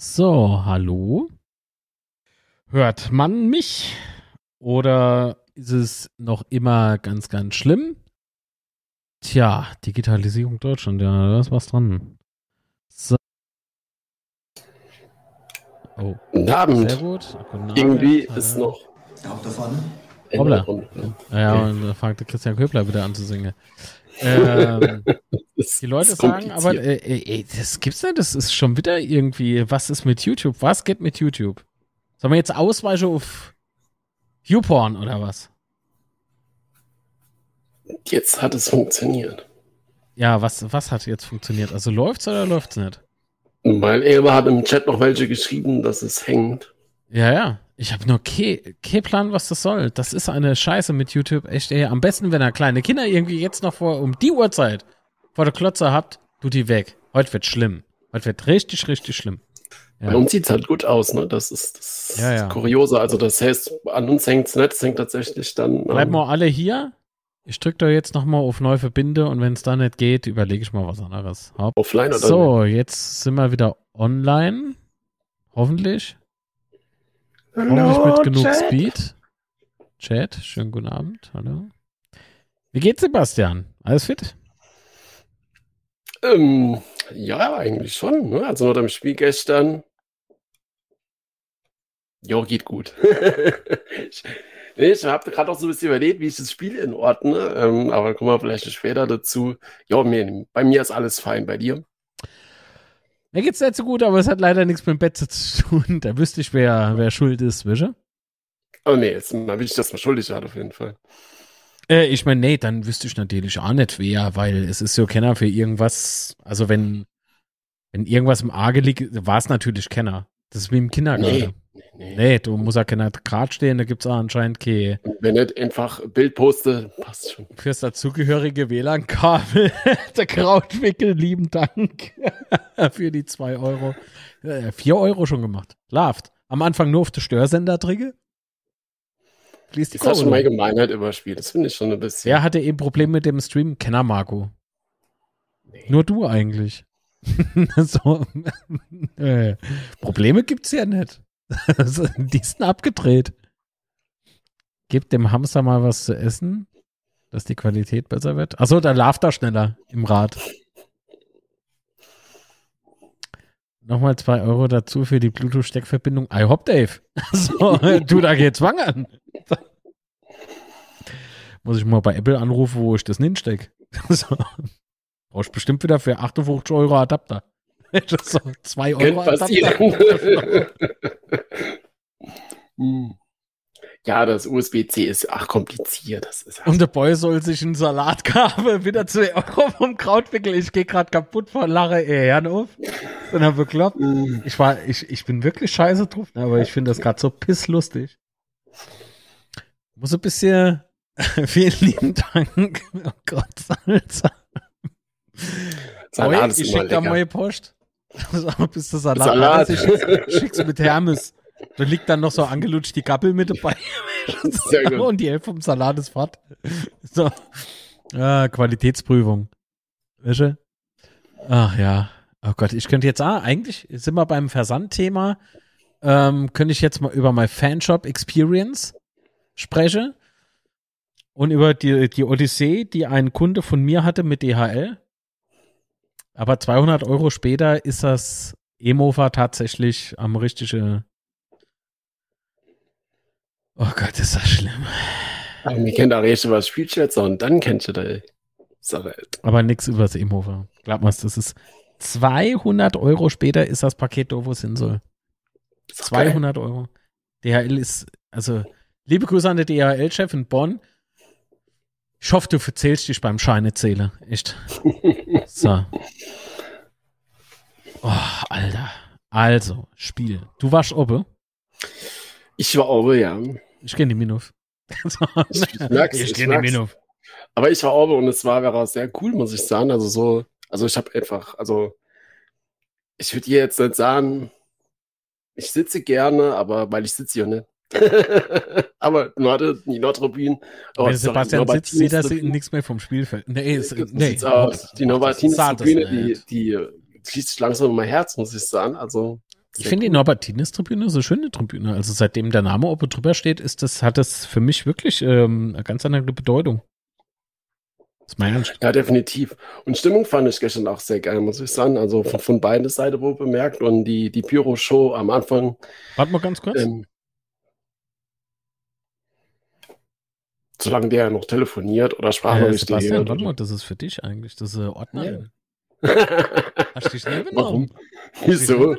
So, hallo. Hört man mich? Oder ist es noch immer ganz, ganz schlimm? Tja, Digitalisierung Deutschland, ja, da ist was dran. So. Oh. Guten Abend. Sehr gut. Guten Abend. Irgendwie ist noch. Auch da vorne. Hoppla. Ja, ja, und da fängt Christian Köbler wieder an zu singen. Ähm, die Leute sagen, aber äh, äh, das gibt's nicht, das ist schon wieder irgendwie, was ist mit YouTube? Was geht mit YouTube? Sollen wir jetzt ausweichen auf YouPorn oder was? Jetzt hat es funktioniert. Ja, was, was hat jetzt funktioniert? Also läuft's oder läuft's nicht? Weil Elba hat im Chat noch welche geschrieben, dass es hängt. Ja, ja. Ich habe nur keinen Plan, was das soll. Das ist eine Scheiße mit YouTube. Echt, ey. Am besten, wenn ihr kleine Kinder irgendwie jetzt noch vor um die Uhrzeit vor der Klotze habt, tut die weg. Heute wird schlimm. Heute wird richtig, richtig schlimm. Ja. Bei uns sieht es halt gut aus, ne? Das ist das ja, ja. Kuriose. Also, das heißt, an uns hängt es nicht, es hängt tatsächlich dann. Bleiben wir alle hier. Ich drücke da jetzt nochmal auf neu verbinde und wenn es da nicht geht, überlege ich mal was anderes. Hopp. Offline oder So, nicht? jetzt sind wir wieder online. Hoffentlich. Hallo, Hoffentlich mit genug Chat. Speed. Chat, schönen guten Abend. Hallo. Wie geht's, Sebastian? Alles fit? Ähm, ja, eigentlich schon. Ne? Also nach dem Spiel gestern. Jo, geht gut. ich ich habe gerade auch so ein bisschen überlegt, wie ich das Spiel inordne. Ähm, aber kommen wir vielleicht später dazu. Ja, mir, bei mir ist alles fein. Bei dir? Mir geht's nicht so gut, aber es hat leider nichts mit dem Bett zu tun. Da wüsste ich, wer, wer schuld ist, wische? Oh nee, jetzt will ich, dass man schuldig hat, auf jeden Fall. Äh, ich meine, nee, dann wüsste ich natürlich auch nicht wer, weil es ist so Kenner für irgendwas. Also wenn, wenn irgendwas im Arge liegt, war es natürlich Kenner. Das ist wie im Kindergarten. Nee, nee, nee. du musst ja keiner Grad stehen, da gibt es auch anscheinend keine. Wenn nicht einfach Bild poste, passt schon. Fürs dazugehörige WLAN-Kabel, der Krautwickel, lieben Dank für die 2 Euro. 4 Euro schon gemacht. Laft. Am Anfang nur auf der Störsender die das hast schon mal Gemeinheit überspielt. Das finde ich schon ein bisschen. Wer hatte eben Probleme mit dem Stream? Kenner Marco. Nee. Nur du eigentlich. so, äh, Probleme gibt's ja nicht. die sind abgedreht. Gebt dem Hamster mal was zu essen, dass die Qualität besser wird. Achso, da lauft er schneller im Rad. Nochmal zwei Euro dazu für die Bluetooth-Steckverbindung. I hope, Dave. So, du, da geht's wangern. Muss ich mal bei Apple anrufen, wo ich das hinstecke. So. Brauchst bestimmt wieder für 58 Euro Adapter. Das ist so 2 Euro Adapter. Hm. ja, das USB-C ist ach kompliziert. Das ist Und der Boy soll sich ein Salatkabel wieder zu Euro vom Krautwickel. Ich gehe gerade kaputt vor Lache Herren auf. Und dann bekloppt. Mm. Ich war, ich, ich bin wirklich scheiße drauf, ne, aber ich finde das gerade so pisslustig. Muss ein bisschen. Vielen lieben Dank. Oh Gott, Salsa. Salat Boy, ich schicke da neue Post. Bist du Salat? Salat. Ich schick's, schick's mit Hermes. Da liegt dann noch so angelutscht die Gappel mit dabei. Gut. Und die Hälfte vom Salat ist fort. So. Ah, Qualitätsprüfung. Wäsche? Ach ja. Oh Gott, ich könnte jetzt, ah, eigentlich sind wir beim Versandthema. Ähm, könnte ich jetzt mal über mein Fanshop Experience sprechen und über die, die Odyssee, die ein Kunde von mir hatte mit DHL. Aber 200 Euro später ist das E-Mover tatsächlich am richtigen. Oh Gott, ist das schlimm. Aber wir kennen da richtig was Spielschätzer und dann kennst du die Sache. Aber nichts über das E-Mover. Glaub mal, das ist 200 Euro später ist das Paket da, wo es hin soll. 200 geil. Euro. DHL ist, also, liebe Grüße an den DHL-Chef in Bonn. Ich hoffe, du verzählst dich beim Scheinezähler. Echt. So. Oh, Alter. Also, Spiel. Du warst oben? Ich war oben, ja. Ich kenne die Minuf. ich, merk's, ich, kenne die Minuf. Aber ich war oben und es war, war sehr cool, muss ich sagen. Also so, also ich habe einfach, also ich würde dir jetzt nicht sagen, ich sitze gerne, aber weil ich sitze hier nicht. aber Nord, die Nordtribünen. Oh, Wenn Sebastian sorry, sitzt, sieht er nichts mehr vom Spielfeld. Nee, ist, nee. Aus. Die Novartines Tribüne, die, die schließt sich langsam in mein Herz, muss ich sagen. Also ich finde die Norbertines-Tribüne so schöne Tribüne. Also seitdem der Name oben drüber steht, ist das, hat das für mich wirklich ähm, eine ganz andere Bedeutung. Das ist mein Anspruch. Ja, definitiv. Und Stimmung fand ich gestern auch sehr geil, muss ich sagen. Also von, von beiden Seiten wohl bemerkt. Und die, die Pyro-Show am Anfang. Warte mal ganz kurz. Ähm, solange der noch telefoniert oder Sprachnachricht. Äh, Sebastian, warte mal, das ist für dich eigentlich. Das ist äh, Ordnerin. Ja. Hast du dich schnell genommen? Warum? Wieso?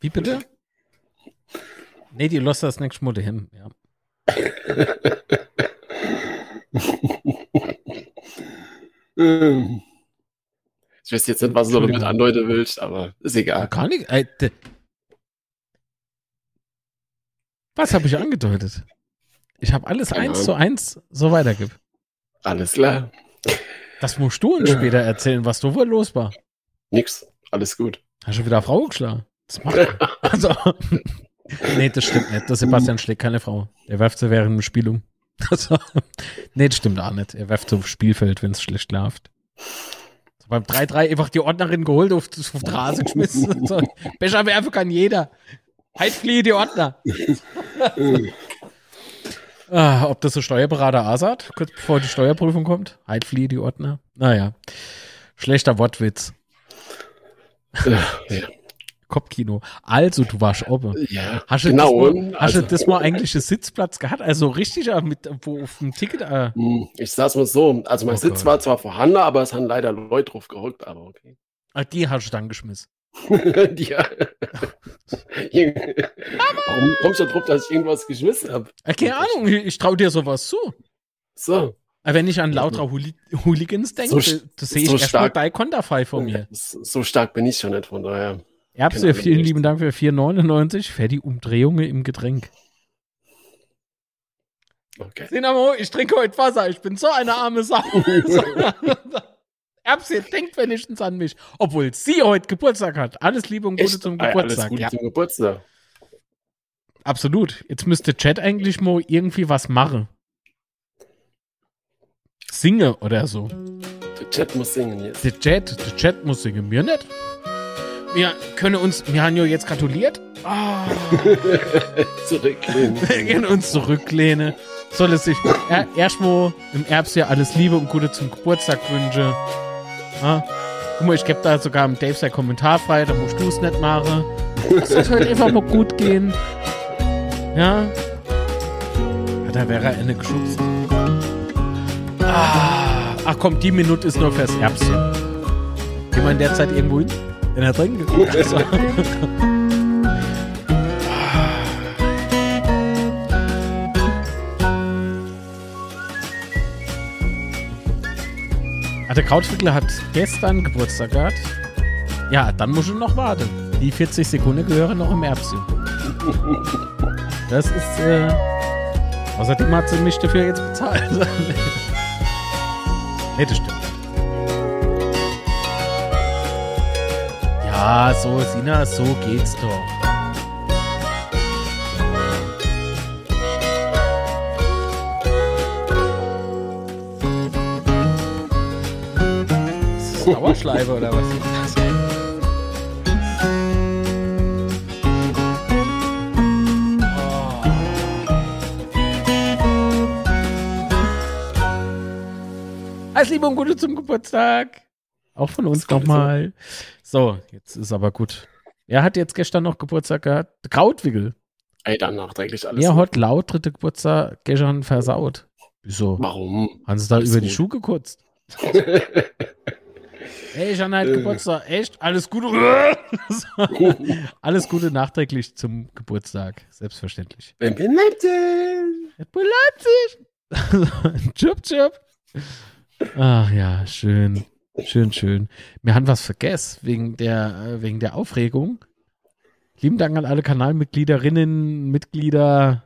Wie bitte? Nee, die lässt das nächste Mal hin. Ja. ich weiß jetzt nicht, was du damit andeuten willst, aber ist egal. Ja, gar nicht. Äh, was habe ich angedeutet? Ich habe alles Keine eins zu eins so weitergib. Alles klar. Das musst du uns später erzählen, was da wohl los war. Nix. Alles gut. Hast du wieder Frau geschlagen? Das macht er. also, nee, das stimmt nicht. Der Sebastian schlägt keine Frau. Er werft sie während der Spielung. Also, nee, das stimmt auch nicht. Er werft sie aufs Spielfeld, wenn es schlecht läuft. So, beim 3-3 einfach die Ordnerin geholt, auf, auf die Straße geschmissen. So, Becher werfen kann jeder. Halt fliehe die Ordner. Ah, ob das so Steuerberater Asad, kurz bevor die Steuerprüfung kommt? Halt fliehe die Ordner. Naja, schlechter Wortwitz. Ja, ja. Kopfkino. Also, du warst oben. Ja, hast genau. Du das mal, hast du das mal eigentlich einen Sitzplatz gehabt? Also richtig äh, mit wo auf dem Ticket? Äh. Hm, ich sag's mal so. Also mein oh Sitz Gott. war zwar vorhanden, aber es haben leider Leute drauf gerückt, aber okay. Ah, die hast du dann geschmissen. ja. Warum kommst du drauf, dass ich irgendwas geschmissen habe? Äh, keine Ahnung, ich traue dir sowas zu. So. Aber wenn ich an lauter Hooli Hooligans denke, so, das sehe ich so erstmal bei Konterfei vor mir. So stark bin ich schon nicht, von daher. Erbse, vielen lieben Dank für 4,99 für die Umdrehungen im Getränk. Okay. Sinamo, ich trinke heute Wasser, ich bin so eine arme Sau. Erbse denkt wenigstens an mich. Obwohl sie heute Geburtstag hat. Alles Liebe und Gute Echt? zum Geburtstag. Alles Gute ja. zum Geburtstag. Absolut. Jetzt müsste Chat eigentlich mal irgendwie was machen. Singe oder so. Der Chat muss singen jetzt. Der Chat, der Chat muss singen. Mir nicht. Wir können uns, wir haben ja jetzt gratuliert. Oh. zurücklehnen. Wir können uns zurücklehnen. Soll es sich er, erstmal im Erbsjahr alles Liebe und Gute zum Geburtstag wünschen. Ah. Guck mal, ich gebe da sogar im Dave sein Kommentar frei, da musst du es nicht machen. Es soll halt einfach mal gut gehen. Ja. ja da wäre er eine geschubst. Ah. Ach komm, die Minute ist nur fürs Erbschen. Gehen wir in der Zeit irgendwo hin? In der Trinke? Ah, der Krautwickler hat gestern Geburtstag gehabt. Ja, dann muss ich noch warten. Die 40 Sekunden gehören noch im Erbschen. Das ist, äh, außerdem hat sie mich dafür jetzt bezahlt. nee, das stimmt. Ja, so, Sina, so geht's doch. Dauerschleife oder was ist das? Alles Liebe und Gute zum Geburtstag. Auch von uns nochmal. So, jetzt ist aber gut. Er hat jetzt gestern noch Geburtstag gehabt. Krautwickel. Ey, dann nachträglich alles. Er hat laut dritte Geburtstag gestern versaut. Wieso? Warum? Haben sie da über die Schuhe gekürzt? Ey, ich habe halt Geburtstag. Echt? Alles Gute. Alles Gute nachträglich zum Geburtstag. Selbstverständlich. Red Bull Leipzig. Red Bull Leipzig. Chip, chip. Ach ja, schön. Schön, schön. Wir haben was vergessen wegen der, äh, wegen der Aufregung. Lieben Dank an alle Kanalmitgliederinnen, Mitglieder.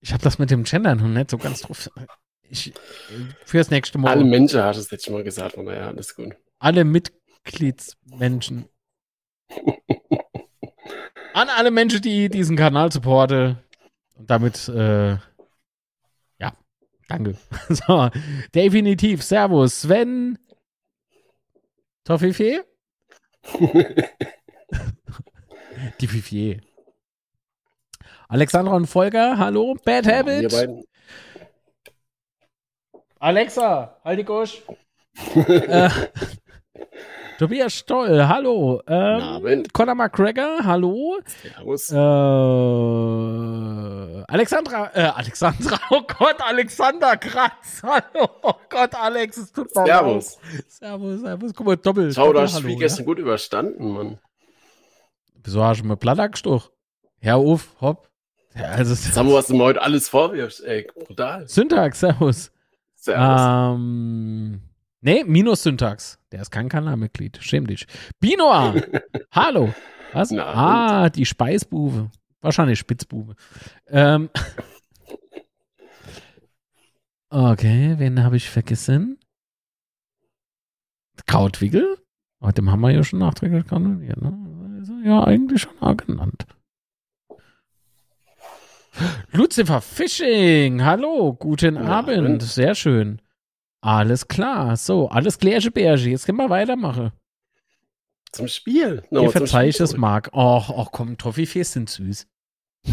Ich habe das mit dem Gendern noch nicht so ganz drauf. Ich, fürs nächste Mal. Alle Menschen hast du es jetzt schon mal gesagt, von daher alles gut. Alle Mitgliedsmenschen. An alle Menschen, die diesen Kanal supporten. Und damit, äh, ja, danke. so, definitiv. Servus, Sven. Toffifee? Die Fifier. Alexandra und Volker, hallo. Bad Habit. Alexa, halt die Gusch. äh, Tobias Stoll, hallo. Ähm, Conor McGregor, hallo. Servus. Äh, Alexandra, äh, Alexandra, oh Gott, Alexander Kratz, hallo. Oh Gott, Alex, es tut mir Servus. Leid. Servus, servus, guck mal, doppelt. Schau, du hast das Spiel gestern ja? gut überstanden, Mann. Wieso hast du mir Platter gestochen? Herr Uf, hopp. Ja, also, wir was du mir heute alles vorwirfst, ey, brutal. Syntax, servus. Servus. Ähm, Nee, minus Syntax. Der ist kein Kanalmitglied. Schäm dich. Binoa. Hallo. Was? Na, ah, die Speisbube. Wahrscheinlich Spitzbube. Ähm. Okay, wen habe ich vergessen? Krautwickel? Oh, dem haben wir ja schon nachträglich kanoniert, ne? Ja eigentlich schon genannt. Lucifer Fishing, hallo, guten ja, Abend, sehr schön. Alles klar. So, alles klärche Bärche. Jetzt können wir weitermachen. Zum Spiel. No, Ihr verzeiht es, Marc. Och, och, komm, Toffifees sind süß.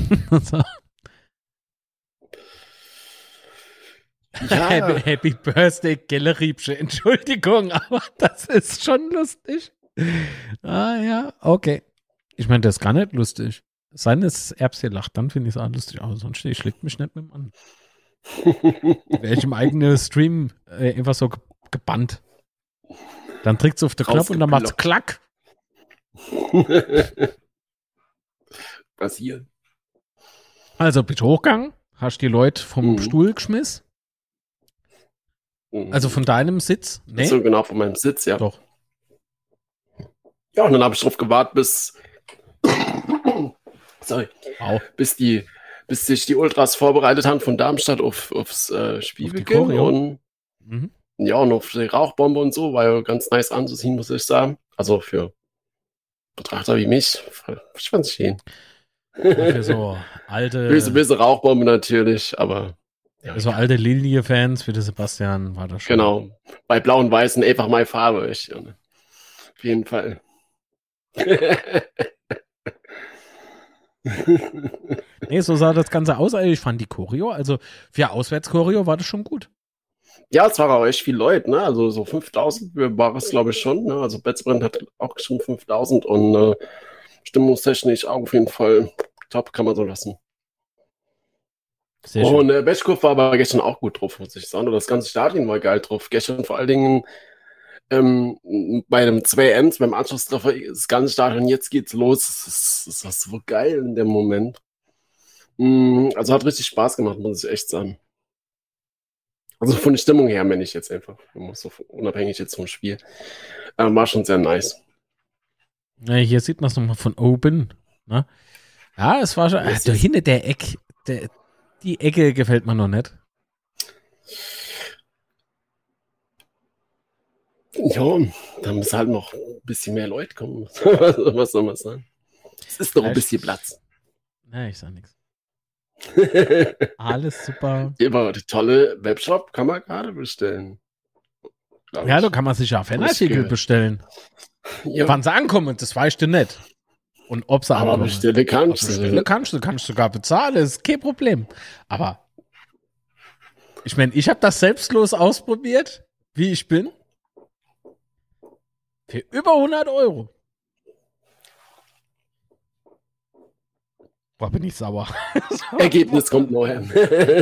ja. Happy, Happy Birthday, Gelleriebsche. Entschuldigung, aber das ist schon lustig. Ah ja, okay. Ich meine, das ist gar nicht lustig. Seines Erbs hier lacht, dann finde ich es auch lustig. Aber sonst ich schlägt mich nicht mit dem an. Wäre ich im eigenen Stream äh, einfach so gebannt. Dann drückt es auf den Knopf und dann macht es klack. Passiert. Also bitte hochgang, hast die Leute vom mhm. Stuhl geschmissen. Mhm. Also von deinem Sitz? Nee. So genau, von meinem Sitz, ja. Doch. Ja, und dann habe ich drauf gewartet, bis. Sorry. Wow. Bis die bis sich die Ultras vorbereitet haben von Darmstadt auf, aufs äh, Spielbeginn. Auf und mhm. ja, und auf die Rauchbombe und so, war ja ganz nice anzusehen, muss ich sagen. Also für Betrachter wie mich, ich fand's schön. Für so alte. Böse, böse Rauchbombe natürlich, aber. Ja, so alte Linie-Fans wie der Sebastian war das schon. Genau. Bei Blau und Weißen einfach meine Farbe. Ich, auf jeden Fall. nee, so sah das Ganze aus. Also ich fand die Choreo, also für Auswärtschoreo war das schon gut. Ja, es war auch echt viel Leute, ne? Also so 5000 war es, glaube ich, schon. Ne? Also Betzbrand hat auch geschrieben 5000 und äh, stimmungstechnisch auch auf jeden Fall top, kann man so lassen. Sehr schön. Und äh, Betschkow war aber gestern auch gut drauf, muss ich sagen. Das ganze Stadion war geil drauf. Gestern vor allen Dingen ähm, bei einem 2-1, beim Anschlusstreffer, das ganze Stadion, jetzt geht's los. Das, ist, das war so geil in dem Moment. Mm, also hat richtig Spaß gemacht, muss ich echt sagen. Also von der Stimmung her, meine ich jetzt einfach, so unabhängig jetzt vom Spiel, äh, war schon sehr nice. Ja, hier sieht man es nochmal von oben. Ne? Ja, es war schon, äh, da hinten der Eck, der, die Ecke gefällt mir noch nicht. Ja, da müssen halt noch ein bisschen mehr Leute kommen. Was soll man sagen? Es ist noch ein bisschen Platz. Nee, ich sag nichts. Alles super. Aber die tolle Webshop kann man gerade bestellen. Ja, da kann man sich ja Fanartikel bestellen. Ja. Wann sie ankommen, das weißt du nicht. Und ob sie aber bestellen kannst du. Bestellen kannst du, kannst du sogar bezahlen, ist kein Problem. Aber ich meine, ich habe das selbstlos ausprobiert, wie ich bin. Für über 100 Euro. Boah, bin ich sauer. Ergebnis kommt neu.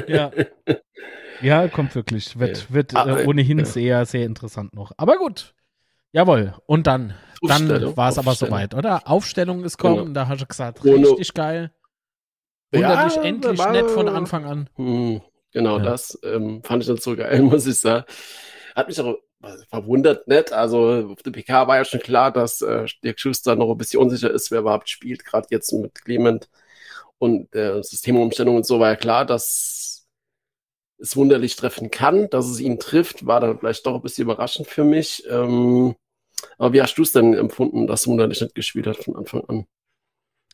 ja. Ja, kommt wirklich. Wird, wird ah, äh, ohnehin ja. sehr, sehr interessant noch. Aber gut. Jawohl. Und dann, dann war es aber soweit, oder? Aufstellung ist kommen, genau. da hast du gesagt, richtig geil. Wunderlich ja, endlich war, nett von Anfang an. Hm, genau, ja. das ähm, fand ich dann so geil, muss ich sagen. Hat mich auch verwundert nicht. Also auf der PK war ja schon klar, dass äh, Dirk Schuster noch ein bisschen unsicher ist, wer überhaupt spielt, gerade jetzt mit Clement und der Systemumstellung und so war ja klar, dass es wunderlich treffen kann, dass es ihn trifft, war dann vielleicht doch ein bisschen überraschend für mich. Ähm, aber wie hast du es denn empfunden, dass wunderlich nicht gespielt hat von Anfang an?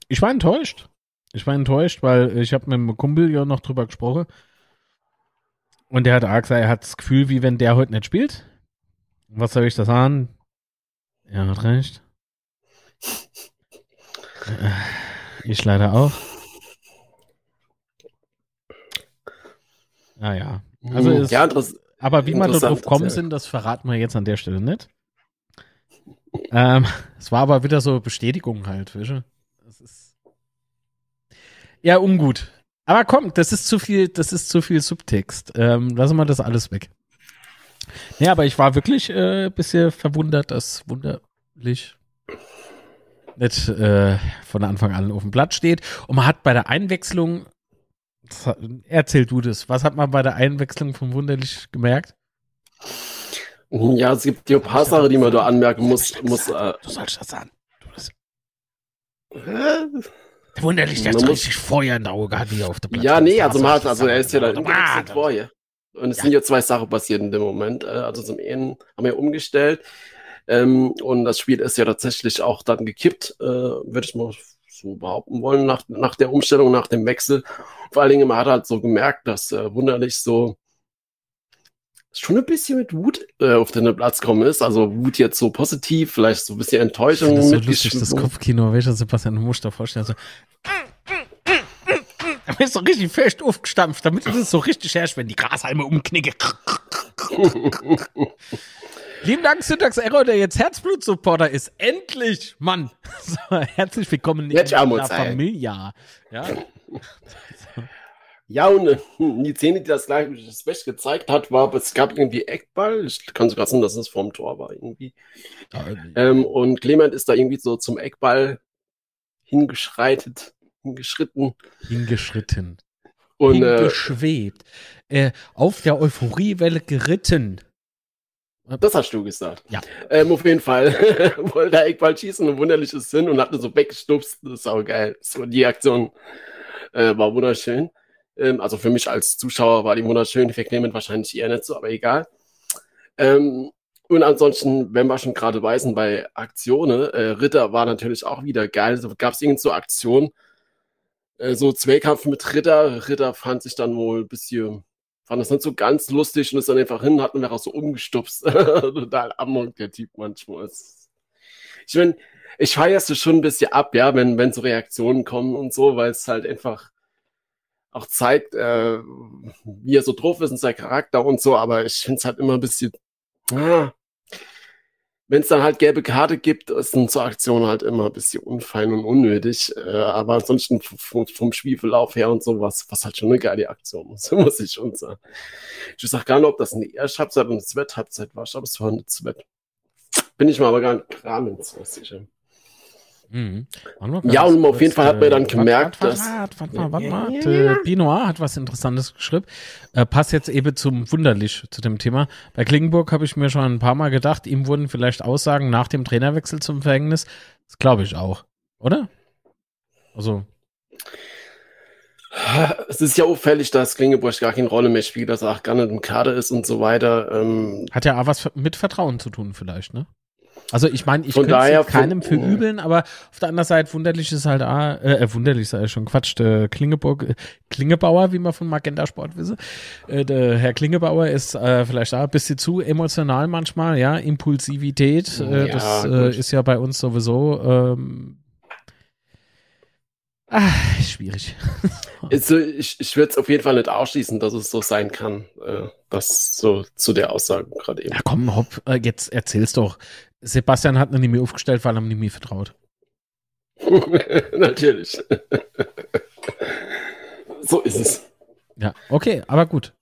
Ich war enttäuscht. Ich war enttäuscht, weil ich habe mit einem Kumpel ja noch drüber gesprochen. Und der hat auch gesagt, er hat das Gefühl, wie wenn der heute nicht spielt. Was soll ich da sagen? Er hat recht. Ich leider auch. Naja. Ah, also hm, ist, ja, aber wie man darauf kommen sind, das verraten wir jetzt an der Stelle nicht. Ähm, es war aber wieder so Bestätigung halt, du? Das ist ja ungut. Aber komm, das ist zu viel, das ist zu viel Subtext. Ähm, lassen wir das alles weg. Ja, aber ich war wirklich äh, bisschen verwundert, dass wunderlich nicht äh, von Anfang an auf dem Blatt steht. Und man hat bei der Einwechslung, erzähl du das, was hat man bei der Einwechslung von Wunderlich gemerkt? Ja, es gibt hier ein paar Sachen, die man da anmerken muss. muss äh, du sollst das sagen. Wunderlich, der hat richtig Feuer in der Auge gehabt, wie er auf der Platte Ja, nee, also man hat, also er ist ja da vorher. Und es ja. sind ja zwei Sachen passiert in dem Moment. Äh, also zum einen haben wir umgestellt ähm, und das Spiel ist ja tatsächlich auch dann gekippt, äh, würde ich mal so behaupten wollen, nach, nach der Umstellung, nach dem Wechsel. Vor allen Dingen, man hat halt so gemerkt, dass äh, wunderlich so schon ein bisschen mit Wut äh, auf den Platz gekommen ist. Also Wut jetzt so positiv, vielleicht so ein bisschen Enttäuschung. Das ist so lustig, das Kopfkino, welcher Sebastian, du musst dir vorstellen, so da bist du richtig fest aufgestampft, damit du das so richtig herrscht, wenn die Grashalme umknicke. Lieben Dank, Syntax Error, der jetzt Herzblut-Supporter ist. Endlich, Mann. So, herzlich willkommen in der Familie. Ja. Ja, und äh, die Szene, die das gleich das Beste gezeigt hat, war, es gab irgendwie Eckball. Ich kann sogar sagen, dass es vorm Tor war irgendwie. Ähm, und Clement ist da irgendwie so zum Eckball hingeschreitet, hingeschritten. Hingeschritten. Und, äh, Hingeschwebt. Äh, auf der Euphoriewelle geritten. Das hast du gesagt. Ja. Ähm, auf jeden Fall wollte er Eckball schießen, ein wunderliches Sinn und hat so weggestupst. Das ist auch geil. So, die Aktion äh, war wunderschön. Ähm, also für mich als Zuschauer war die wunderschön, Clement wahrscheinlich eher nicht so, aber egal. Ähm, und ansonsten, wenn wir schon gerade weisen bei Aktionen, äh, Ritter war natürlich auch wieder geil. So gab es irgend so Aktionen, äh, so Zweikampf mit Ritter. Ritter fand sich dann wohl ein bisschen, fand das nicht so ganz lustig und ist dann einfach hin, hat mir auch so umgestupst. Total amok, der Typ manchmal. Ich meine, ich feierst du schon ein bisschen ab, ja, wenn, wenn so Reaktionen kommen und so, weil es halt einfach auch zeigt, äh, wie er so drauf ist und sein Charakter und so, aber ich finde es halt immer ein bisschen, ah, wenn es dann halt gelbe Karte gibt, ist dann zur Aktion halt immer ein bisschen unfein und unnötig. Äh, aber ansonsten vom, vom Spielverlauf her und so was, halt schon eine geile Aktion muss, muss ich schon sagen. Ich auch gar nicht, ob das eine erste Halbzeit und eine zweite Halbzeit war. Ich glaube, es war eine zweite. Bin ich mal aber gar nicht so sicher. Mhm. Ja, und auf jeden Fall hat man dann gemerkt, dass. Warte, warte mal, warte mal. Ja. Binoir hat was Interessantes geschrieben. Äh, passt jetzt eben zum Wunderlich zu dem Thema. Bei Klingenburg habe ich mir schon ein paar Mal gedacht, ihm wurden vielleicht Aussagen nach dem Trainerwechsel zum Verhängnis. Das glaube ich auch. Oder? Also. Es ist ja auffällig, dass Klingeburg gar keine Rolle mehr spielt, dass er auch gar nicht im Kader ist und so weiter. Ähm, hat ja auch was mit Vertrauen zu tun, vielleicht, ne? Also ich meine, ich könnte keinem für übeln, aber auf der anderen Seite wunderlich ist halt, ah, äh, wunderlich sei schon Quatsch, der Klingeburg, äh, Klingebauer, wie man von Magenta Sport wissen. Äh, der Herr Klingebauer ist äh, vielleicht auch ein bisschen zu emotional manchmal, ja, Impulsivität, äh, ja, das äh, ist ja bei uns sowieso ähm, Ah, schwierig. Also ich ich würde es auf jeden Fall nicht ausschließen, dass es so sein kann. Äh, das so zu der Aussage gerade eben. Ja, komm, hopp, äh, jetzt erzähl's doch. Sebastian hat noch nicht mehr aufgestellt, weil er ihm nie vertraut. Natürlich. so ist es. Ja, okay, aber gut.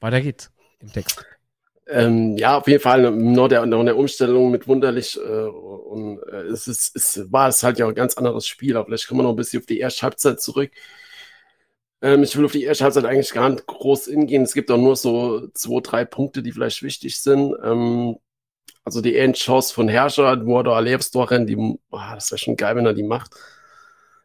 Weiter geht's im Text. Ähm, ja, auf jeden Fall nur der, nur der Umstellung mit Wunderlich äh, und äh, es, ist, es war es halt ja ein ganz anderes Spiel. Aber vielleicht kommen wir noch ein bisschen auf die erste Halbzeit zurück. Ähm, ich will auf die erste Halbzeit eigentlich gar nicht groß hingehen. Es gibt auch nur so zwei, drei Punkte, die vielleicht wichtig sind. Ähm, also die Endchance von Herrscher, wo er rennt, die, oh, das wäre schon geil, wenn er die macht.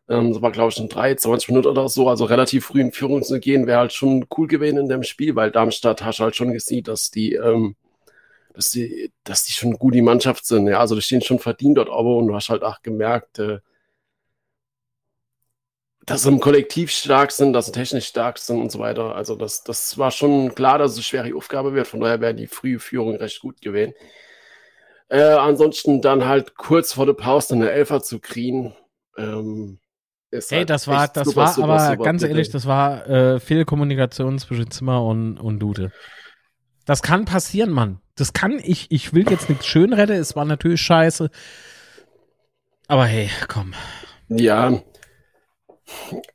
Ähm, das war, glaube ich, schon 3, 20 Minuten oder so. Also relativ früh in Führung zu gehen, wäre halt schon cool gewesen in dem Spiel, weil Darmstadt hast halt schon gesehen, dass die, ähm, dass die, dass die schon gut die Mannschaft sind. Ja, also die stehen schon verdient dort aber und du hast halt auch gemerkt, äh, dass sie im Kollektiv stark sind, dass sie technisch stark sind und so weiter. Also das, das war schon klar, dass es eine schwere Aufgabe wird. Von daher wäre die frühe Führung recht gut gewesen. Äh, ansonsten dann halt kurz vor der Pause eine Elfer zu kriegen, Ähm, hey, halt das war, das super, war super, aber super, ganz ehrlich, das war äh, viel Kommunikation zwischen Zimmer und, und Lute. Das kann passieren, Mann. Das kann ich, ich will jetzt nichts schönreden, es war natürlich scheiße. Aber hey, komm. Ja,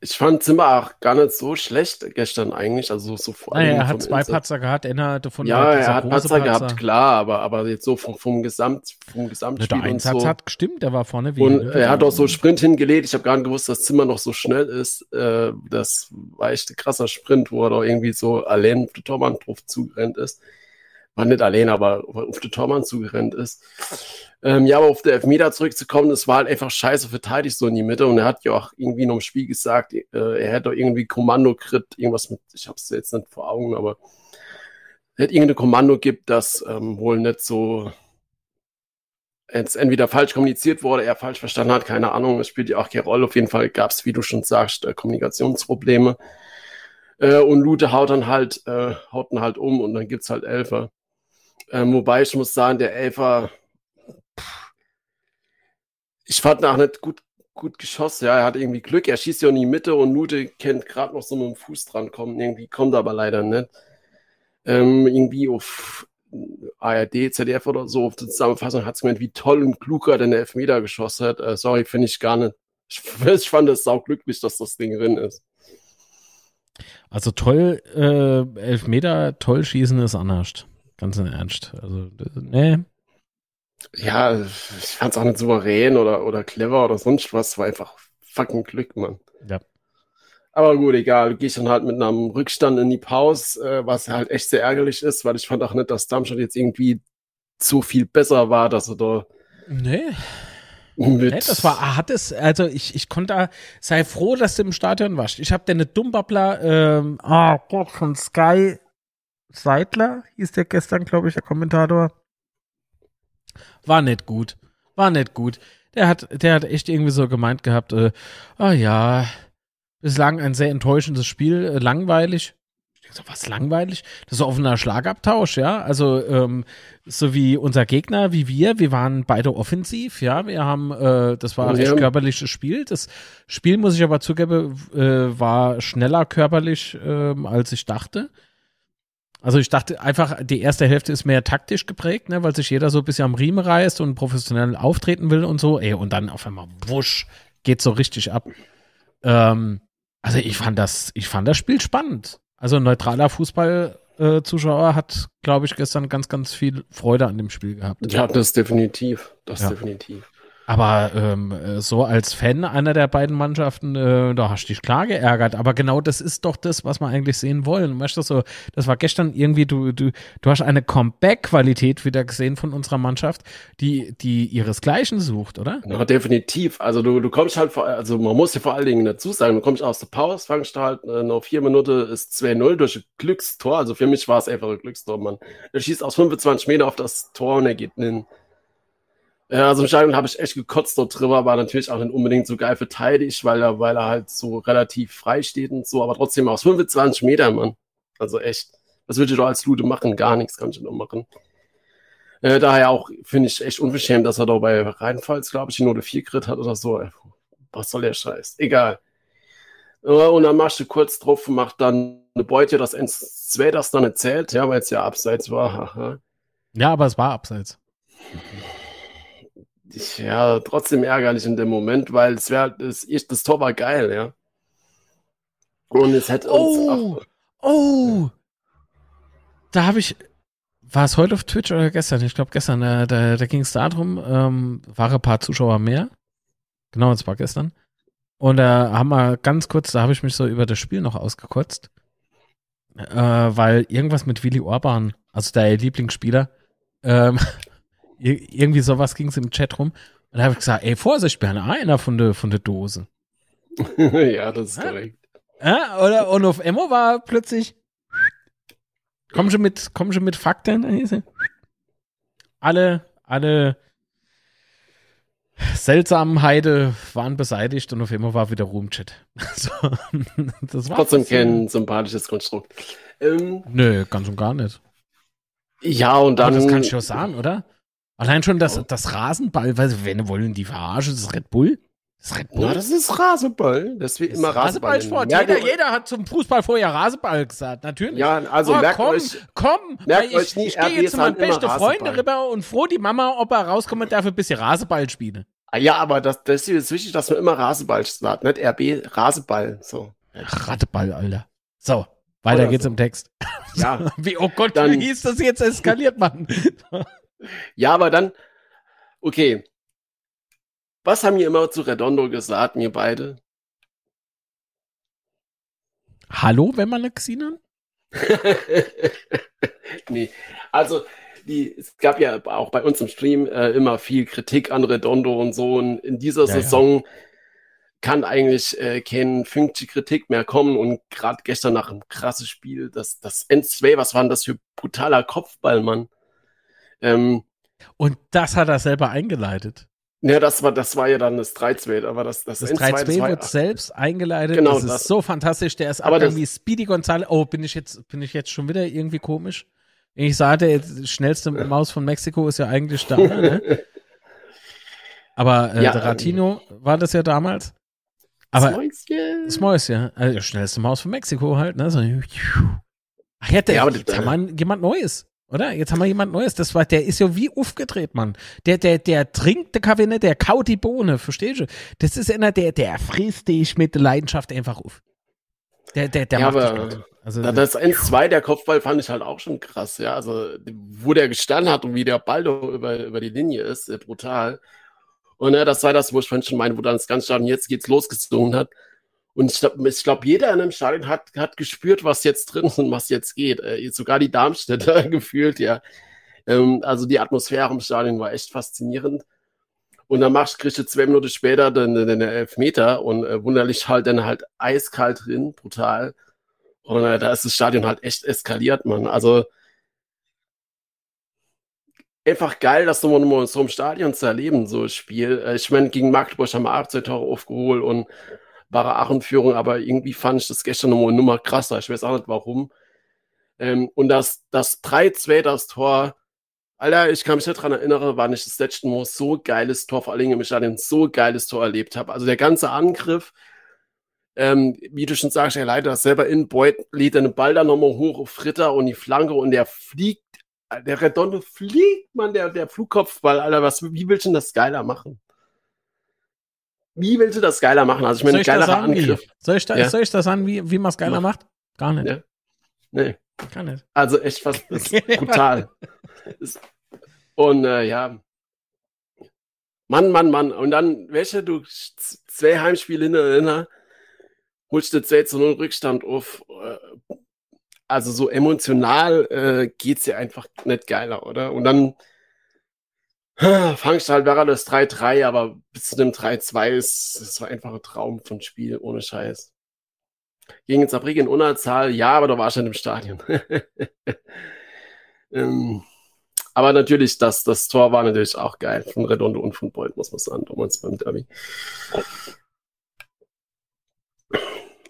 ich fand Zimmer auch gar nicht so schlecht gestern eigentlich. Also so vor allem. Naja, er hat zwei Insta Patzer gehabt, einer davon Ja, er hat Patzer, Patzer, gehabt, klar, aber, aber jetzt so vom, vom, Gesamt, vom Gesamtspiel. Der Einsatz so. hat gestimmt, der war vorne wie. Und er hat auch so Sprint hingelegt. Ich habe gar nicht gewusst, dass Zimmer noch so schnell ist. Äh, das war echt ein krasser Sprint, wo er doch irgendwie so allein auf den Tormann drauf zugerannt ist. War nicht allein, aber auf den Tormann zugerannt ist. Ähm, ja, aber auf der Elfmeter zurückzukommen, das war halt einfach scheiße verteidigt so in die Mitte und er hat ja auch irgendwie noch im Spiel gesagt, äh, er hätte irgendwie Kommando-Crit, irgendwas mit, ich hab's jetzt nicht vor Augen, aber er hätte irgendein Kommando gibt, das ähm, wohl nicht so jetzt entweder falsch kommuniziert wurde, er falsch verstanden hat, keine Ahnung, es spielt ja auch keine Rolle. Auf jeden Fall gab es, wie du schon sagst, äh, Kommunikationsprobleme. Äh, und Lute haut dann halt, äh, haut dann halt um und dann gibt's halt Elfer. Ähm, wobei ich muss sagen, der Elfer ich fand auch nicht gut, gut geschossen. Ja, er hat irgendwie Glück. Er schießt ja in die Mitte und Nute kennt gerade noch so mit dem Fuß dran kommen. Irgendwie kommt er aber leider nicht. Ähm, irgendwie auf ARD, ZDF oder so, auf der Zusammenfassung hat es gemeint, wie toll und klug er den Elfmeter geschossen hat. Äh, sorry, finde ich gar nicht. Ich, ich fand es sauglücklich, dass das Ding drin ist. Also toll, äh, Elfmeter, toll schießen ist anders. Ganz im Ernst. Also, nee, ja, ich fand es auch nicht souverän oder, oder clever oder sonst was. War einfach fucking Glück, Mann. Ja. Aber gut, egal. Du gehst dann halt mit einem Rückstand in die Pause, äh, was halt echt sehr ärgerlich ist, weil ich fand auch nicht, dass Darmstadt jetzt irgendwie so viel besser war, dass er da. Nee. Nee, das war, hat es, also ich, ich konnte, sei froh, dass du im Stadion warst. Ich habe deine Dummbabbler, ähm, ah Gott, von Sky Seidler, hieß der gestern, glaube ich, der Kommentator. War nicht gut. War nicht gut. Der hat, der hat echt irgendwie so gemeint gehabt, äh, ah ja, bislang ein sehr enttäuschendes Spiel, äh, langweilig. Ich so, was langweilig? Das ist offener Schlagabtausch, ja. Also, ähm, so wie unser Gegner, wie wir, wir waren beide offensiv, ja. Wir haben, äh, das war ein recht körperliches Spiel. Das Spiel, muss ich aber zugeben, äh, war schneller körperlich, äh, als ich dachte. Also ich dachte einfach, die erste Hälfte ist mehr taktisch geprägt, ne, weil sich jeder so ein bisschen am Riemen reißt und professionell auftreten will und so. Ey, und dann auf einmal wusch, geht so richtig ab. Ähm, also ich fand das, ich fand das Spiel spannend. Also ein neutraler Fußball-Zuschauer äh, hat, glaube ich, gestern ganz, ganz viel Freude an dem Spiel gehabt. Ja, das definitiv. Das ja. definitiv. Aber ähm, so als Fan einer der beiden Mannschaften, äh, da hast du dich klar geärgert. Aber genau das ist doch das, was wir eigentlich sehen wollen. Weißt du, so, das war gestern irgendwie, du, du, du hast eine Comeback-Qualität wieder gesehen von unserer Mannschaft, die, die ihresgleichen sucht, oder? Ja, definitiv. Also du, du kommst halt vor, also man muss ja vor allen Dingen dazu sagen, du kommst aus der Pause, fangst halt äh, noch vier Minuten ist 2-0 durch ein Glückstor. Also für mich war es einfach ein Glückstor, Mann. Er schießt aus 25 Meter auf das Tor und er geht in ja, also im Stadion habe ich echt gekotzt dort drüber, aber natürlich auch nicht unbedingt so geil verteidigt, weil er, weil er halt so relativ frei steht und so, aber trotzdem aus 25 Metern, Mann. Also echt. Was würde ich doch als Lude machen? Gar nichts kann ich noch machen. Äh, daher auch, finde ich echt unverschämt, dass er da bei Rheinpfalz, glaube ich, die Note 4 Crit hat oder so. Was soll der Scheiß? Egal. Und dann machst du kurz drauf und machst dann eine Beute, das 1-2 das dann erzählt, ja, weil es ja abseits war. Ja, aber es war abseits ja, trotzdem ärgerlich in dem Moment, weil es wäre, das, das Tor war geil, ja. Und es hätte uns. Oh, auch, oh, da habe ich, war es heute auf Twitch oder gestern? Ich glaube gestern, äh, da, da ging es darum, ähm, waren ein paar Zuschauer mehr. Genau, es war gestern. Und da äh, haben wir ganz kurz, da habe ich mich so über das Spiel noch ausgekotzt. Äh, weil irgendwas mit Willy Orban, also der Lieblingsspieler, ähm, irgendwie sowas ging es im Chat rum. Und da habe ich gesagt, ey, Vorsicht, ich bin einer von der von der Dose. ja, das ist ja? korrekt. Ja, oder, und auf Emo war plötzlich, komm schon mit, komm schon mit Fakten. Alle, alle seltsamen Heide waren beseitigt und auf Emo war wieder Ruhm-Chat. so, das war Trotzdem kein sympathisches Konstrukt. Ähm, Nö, ganz und gar nicht. Ja, und dann. Aber das kann ich schon sagen, oder? Allein schon das, das Rasenball, weil wenn wollen die verarschen, das ist Red Bull. Das, Na, das ist Rasenball. Das wird immer Rasenball. Rasenballsport. Jeder, jeder hat zum Fußball vorher Rasenball gesagt, natürlich. Ja, also oh, merkt komm, euch, komm, merkt ich, euch nie, ich gehe jetzt zu meinem besten Freund rüber und froh die Mama, ob er rauskommt und dafür ein bisschen Rasenball spielen. Ah, ja, aber das, das ist wichtig, dass man immer Rasenball sagt, nicht RB, Rasenball. So. Ratteball, Alter. So, weiter Oder geht's so. im Text. Ja. wie, oh Gott, dann, wie ist das jetzt eskaliert, Mann? ja, aber dann, okay, was haben ihr immer zu Redondo gesagt, mir beide? Hallo, wenn man eine Xenon? nee, also die, es gab ja auch bei uns im Stream äh, immer viel Kritik an Redondo und so. Und in dieser ja, Saison ja. kann eigentlich äh, kein Fünkchen Kritik mehr kommen. Und gerade gestern nach einem krassen Spiel, das, das N2, was war denn das für brutaler Kopfball, Mann? Ähm, und das hat er selber eingeleitet. Ja, das war, das war ja dann das 3-2, aber das, das, das 3-2 wird selbst eingeleitet. Genau, das, das ist so fantastisch. Der ist Abgang wie Speedy Gonzalez. Oh, bin ich jetzt, bin ich jetzt schon wieder irgendwie komisch? Ich sagte, jetzt, schnellste Maus von Mexiko ist ja eigentlich da, ne? Aber äh, ja, der Ratino ähm, war das ja damals. Aber das Mäuschen. Das Mäuschen. Also schnellste Maus von Mexiko halt, ne? So, ach, ja, der, ja, jetzt haben wir jemand Neues. Oder? Jetzt haben wir jemand Neues. Das war, der ist ja wie aufgedreht, Mann. Der, der, der trinkt den Kaffee nicht, der kaut die Bohne, verstehst du? Das ist einer, der, der frisst dich mit Leidenschaft einfach auf. Der, der, der ja, macht aber, also, das 1-2, der Kopfball fand ich halt auch schon krass, ja. Also, wo der gestanden hat und wie der Ball über, über die Linie ist, brutal. Und ja, das war das, wo ich vorhin schon meine, wo dann das ganze Stadion jetzt geht's losgezogen hat. Und ich glaube, jeder in einem Stadion hat, hat gespürt, was jetzt drin ist und was jetzt geht. Äh, sogar die Darmstädter gefühlt, ja. Ähm, also die Atmosphäre im Stadion war echt faszinierend. Und dann machst, kriegst du zwei Minuten später den, den, Elfmeter und äh, wunderlich halt dann halt eiskalt drin, brutal. Und äh, da ist das Stadion halt echt eskaliert, man. Also einfach geil, das nochmal, nochmal so im Stadion zu erleben, so ein Spiel. Äh, ich meine, gegen Magdeburg haben wir auch zwei Tore aufgeholt und wahre Aachen-Führung, aber irgendwie fand ich das gestern nochmal Nummer krasser. Ich weiß auch nicht warum. Ähm, und das, das 3-2, das Tor, Alter, ich kann mich nicht daran erinnern, wann ich das letzte Mal so geiles Tor, vor allem im Stadion, so geiles Tor erlebt habe. Also der ganze Angriff, ähm, wie du schon sagst, er leitet das selber in, Boyd lädt den Ball dann nochmal hoch auf Fritter und die Flanke und der fliegt, der Redondo fliegt, man, der, der Flugkopfball, Alter, was, wie willst du denn das geiler machen? Wie willst du das geiler machen? Also ich meine, geiler Angriff. Soll ich, da, ja? soll ich das sagen, wie, wie man es geiler Mach. macht? Gar nicht. Ja. Nee. Gar nicht. Also echt fast brutal. und äh, ja. Mann, Mann, Mann. Und dann, welche, du zwei Heimspiele hintereinander, holst du 2 zu 0 Rückstand auf. Äh, also so emotional äh, geht's ja einfach nicht geiler, oder? Und dann Fangst halt wäre das 3-3, aber bis zu dem 3-2 ist, das war einfach ein Traum von Spiel, ohne Scheiß. Gegen Zabrik in Unterzahl, ja, aber da war schon im Stadion. ähm, aber natürlich, das, das Tor war natürlich auch geil. Von Redondo und von Boyd, muss man sagen, damals beim Derby.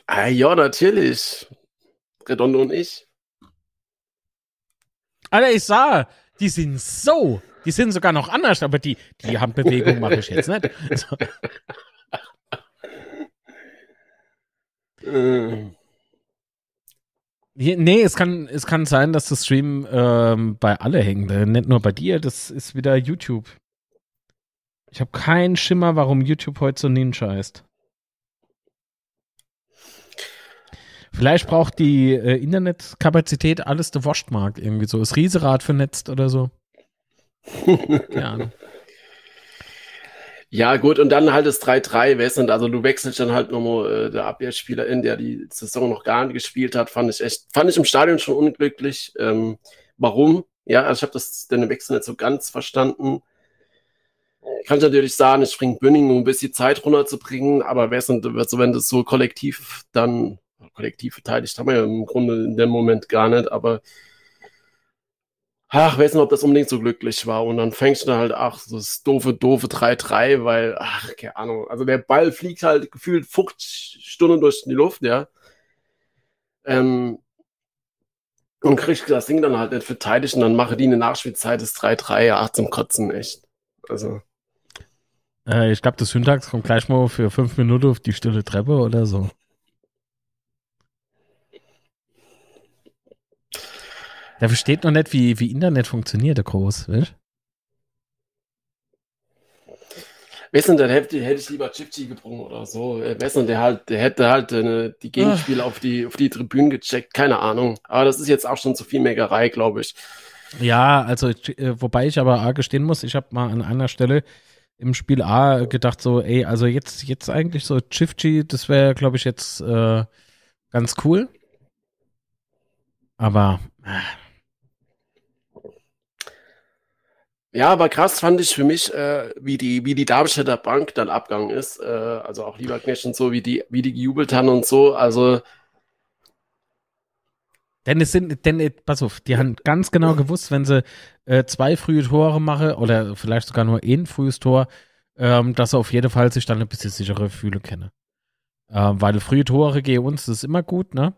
Ah, ja, natürlich. Redondo und ich. Alter, ich sah, die sind so die sind sogar noch anders, aber die, die Handbewegung mache ich jetzt nicht. So. Nee, es kann, es kann sein, dass das Stream ähm, bei alle hängt. Äh, nicht nur bei dir, das ist wieder YouTube. Ich habe keinen Schimmer, warum YouTube heute so Ninja ist. Vielleicht braucht die äh, Internetkapazität alles der Wurstmarkt irgendwie so. Das Rieserad vernetzt oder so. Ja. Ja, gut, und dann halt das 3-3, weißt du, also du wechselst dann halt nochmal äh, der Abwehrspieler in, der die Saison noch gar nicht gespielt hat, fand ich echt, fand ich im Stadion schon unglücklich. Ähm, warum? Ja, also ich habe das den Wechsel nicht so ganz verstanden. Ich kann natürlich sagen, ich bringe Bünning, um ein bisschen Zeit runterzubringen, aber denn, so, wenn das so kollektiv dann, kollektiv verteidigt haben wir ja im Grunde in dem Moment gar nicht, aber ach, weiß nicht, ob das unbedingt so glücklich war. Und dann fängst du halt, ach, das doofe, doofe 3-3, weil, ach, keine Ahnung. Also der Ball fliegt halt gefühlt 50 Stunden durch die Luft, ja. Ähm, und kriegst das Ding dann halt nicht verteidigt und dann mache die eine Nachspielzeit des 3-3, ja, ach, zum Kotzen, echt. Also. Äh, ich glaube, das Syntax kommt gleich mal für fünf Minuten auf die stille Treppe oder so. Der versteht noch nicht, wie, wie Internet funktioniert, der Groß, weißt Wissen, dann hätte, hätte ich lieber Chipchi gebrungen oder so. Wissen, der halt, der hätte halt äh, die Gegenspieler auf die, auf die Tribünen gecheckt, keine Ahnung. Aber das ist jetzt auch schon zu viel Meckerei, glaube ich. Ja, also, äh, wobei ich aber A gestehen muss, ich habe mal an einer Stelle im Spiel A gedacht, so, ey, also jetzt, jetzt eigentlich so Chifchi, das wäre, glaube ich, jetzt äh, ganz cool. Aber. Äh. Ja, aber krass fand ich für mich, äh, wie die, wie die Darmstädter Bank dann abgegangen ist. Äh, also auch Lieberknecht und so, wie die, wie die gejubelt haben und so. Also denn es sind, denn, pass auf, die haben ganz genau gewusst, wenn sie äh, zwei frühe Tore machen oder vielleicht sogar nur ein frühes Tor, ähm, dass sie auf jeden Fall sich dann ein bisschen sicherer fühlen können. Ähm, weil frühe Tore gegen uns, das ist immer gut, ne?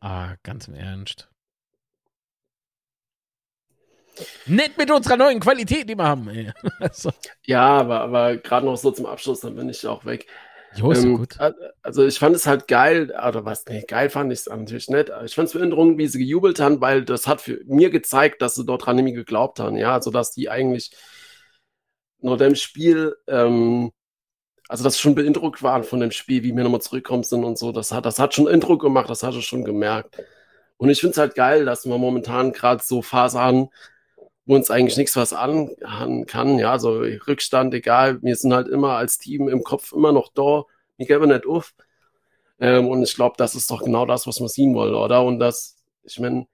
Ah, ganz im Ernst. Nicht mit unserer neuen Qualität, die wir haben. Also. Ja, aber, aber gerade noch so zum Abschluss, dann bin ich auch weg. Jo, ist ähm, gut. Also ich fand es halt geil, oder was, nee, geil fand ich es natürlich nicht. Ich fand es beeindruckend, wie sie gejubelt haben, weil das hat für mir gezeigt, dass sie dort dran nämlich geglaubt haben, ja, also dass die eigentlich nur dem Spiel, ähm, also dass sie schon beeindruckt waren von dem Spiel, wie wir nochmal zurückkommen sind und so, das hat, das hat schon Eindruck gemacht, das hat er schon gemerkt. Und ich finde es halt geil, dass wir momentan gerade so Phasen haben, wo uns eigentlich nichts was an kann. Ja, so Rückstand, egal. Wir sind halt immer als Team im Kopf immer noch da. Wir geben nicht auf. Ähm, und ich glaube, das ist doch genau das, was wir sehen wollen, oder? Und das, ich meine,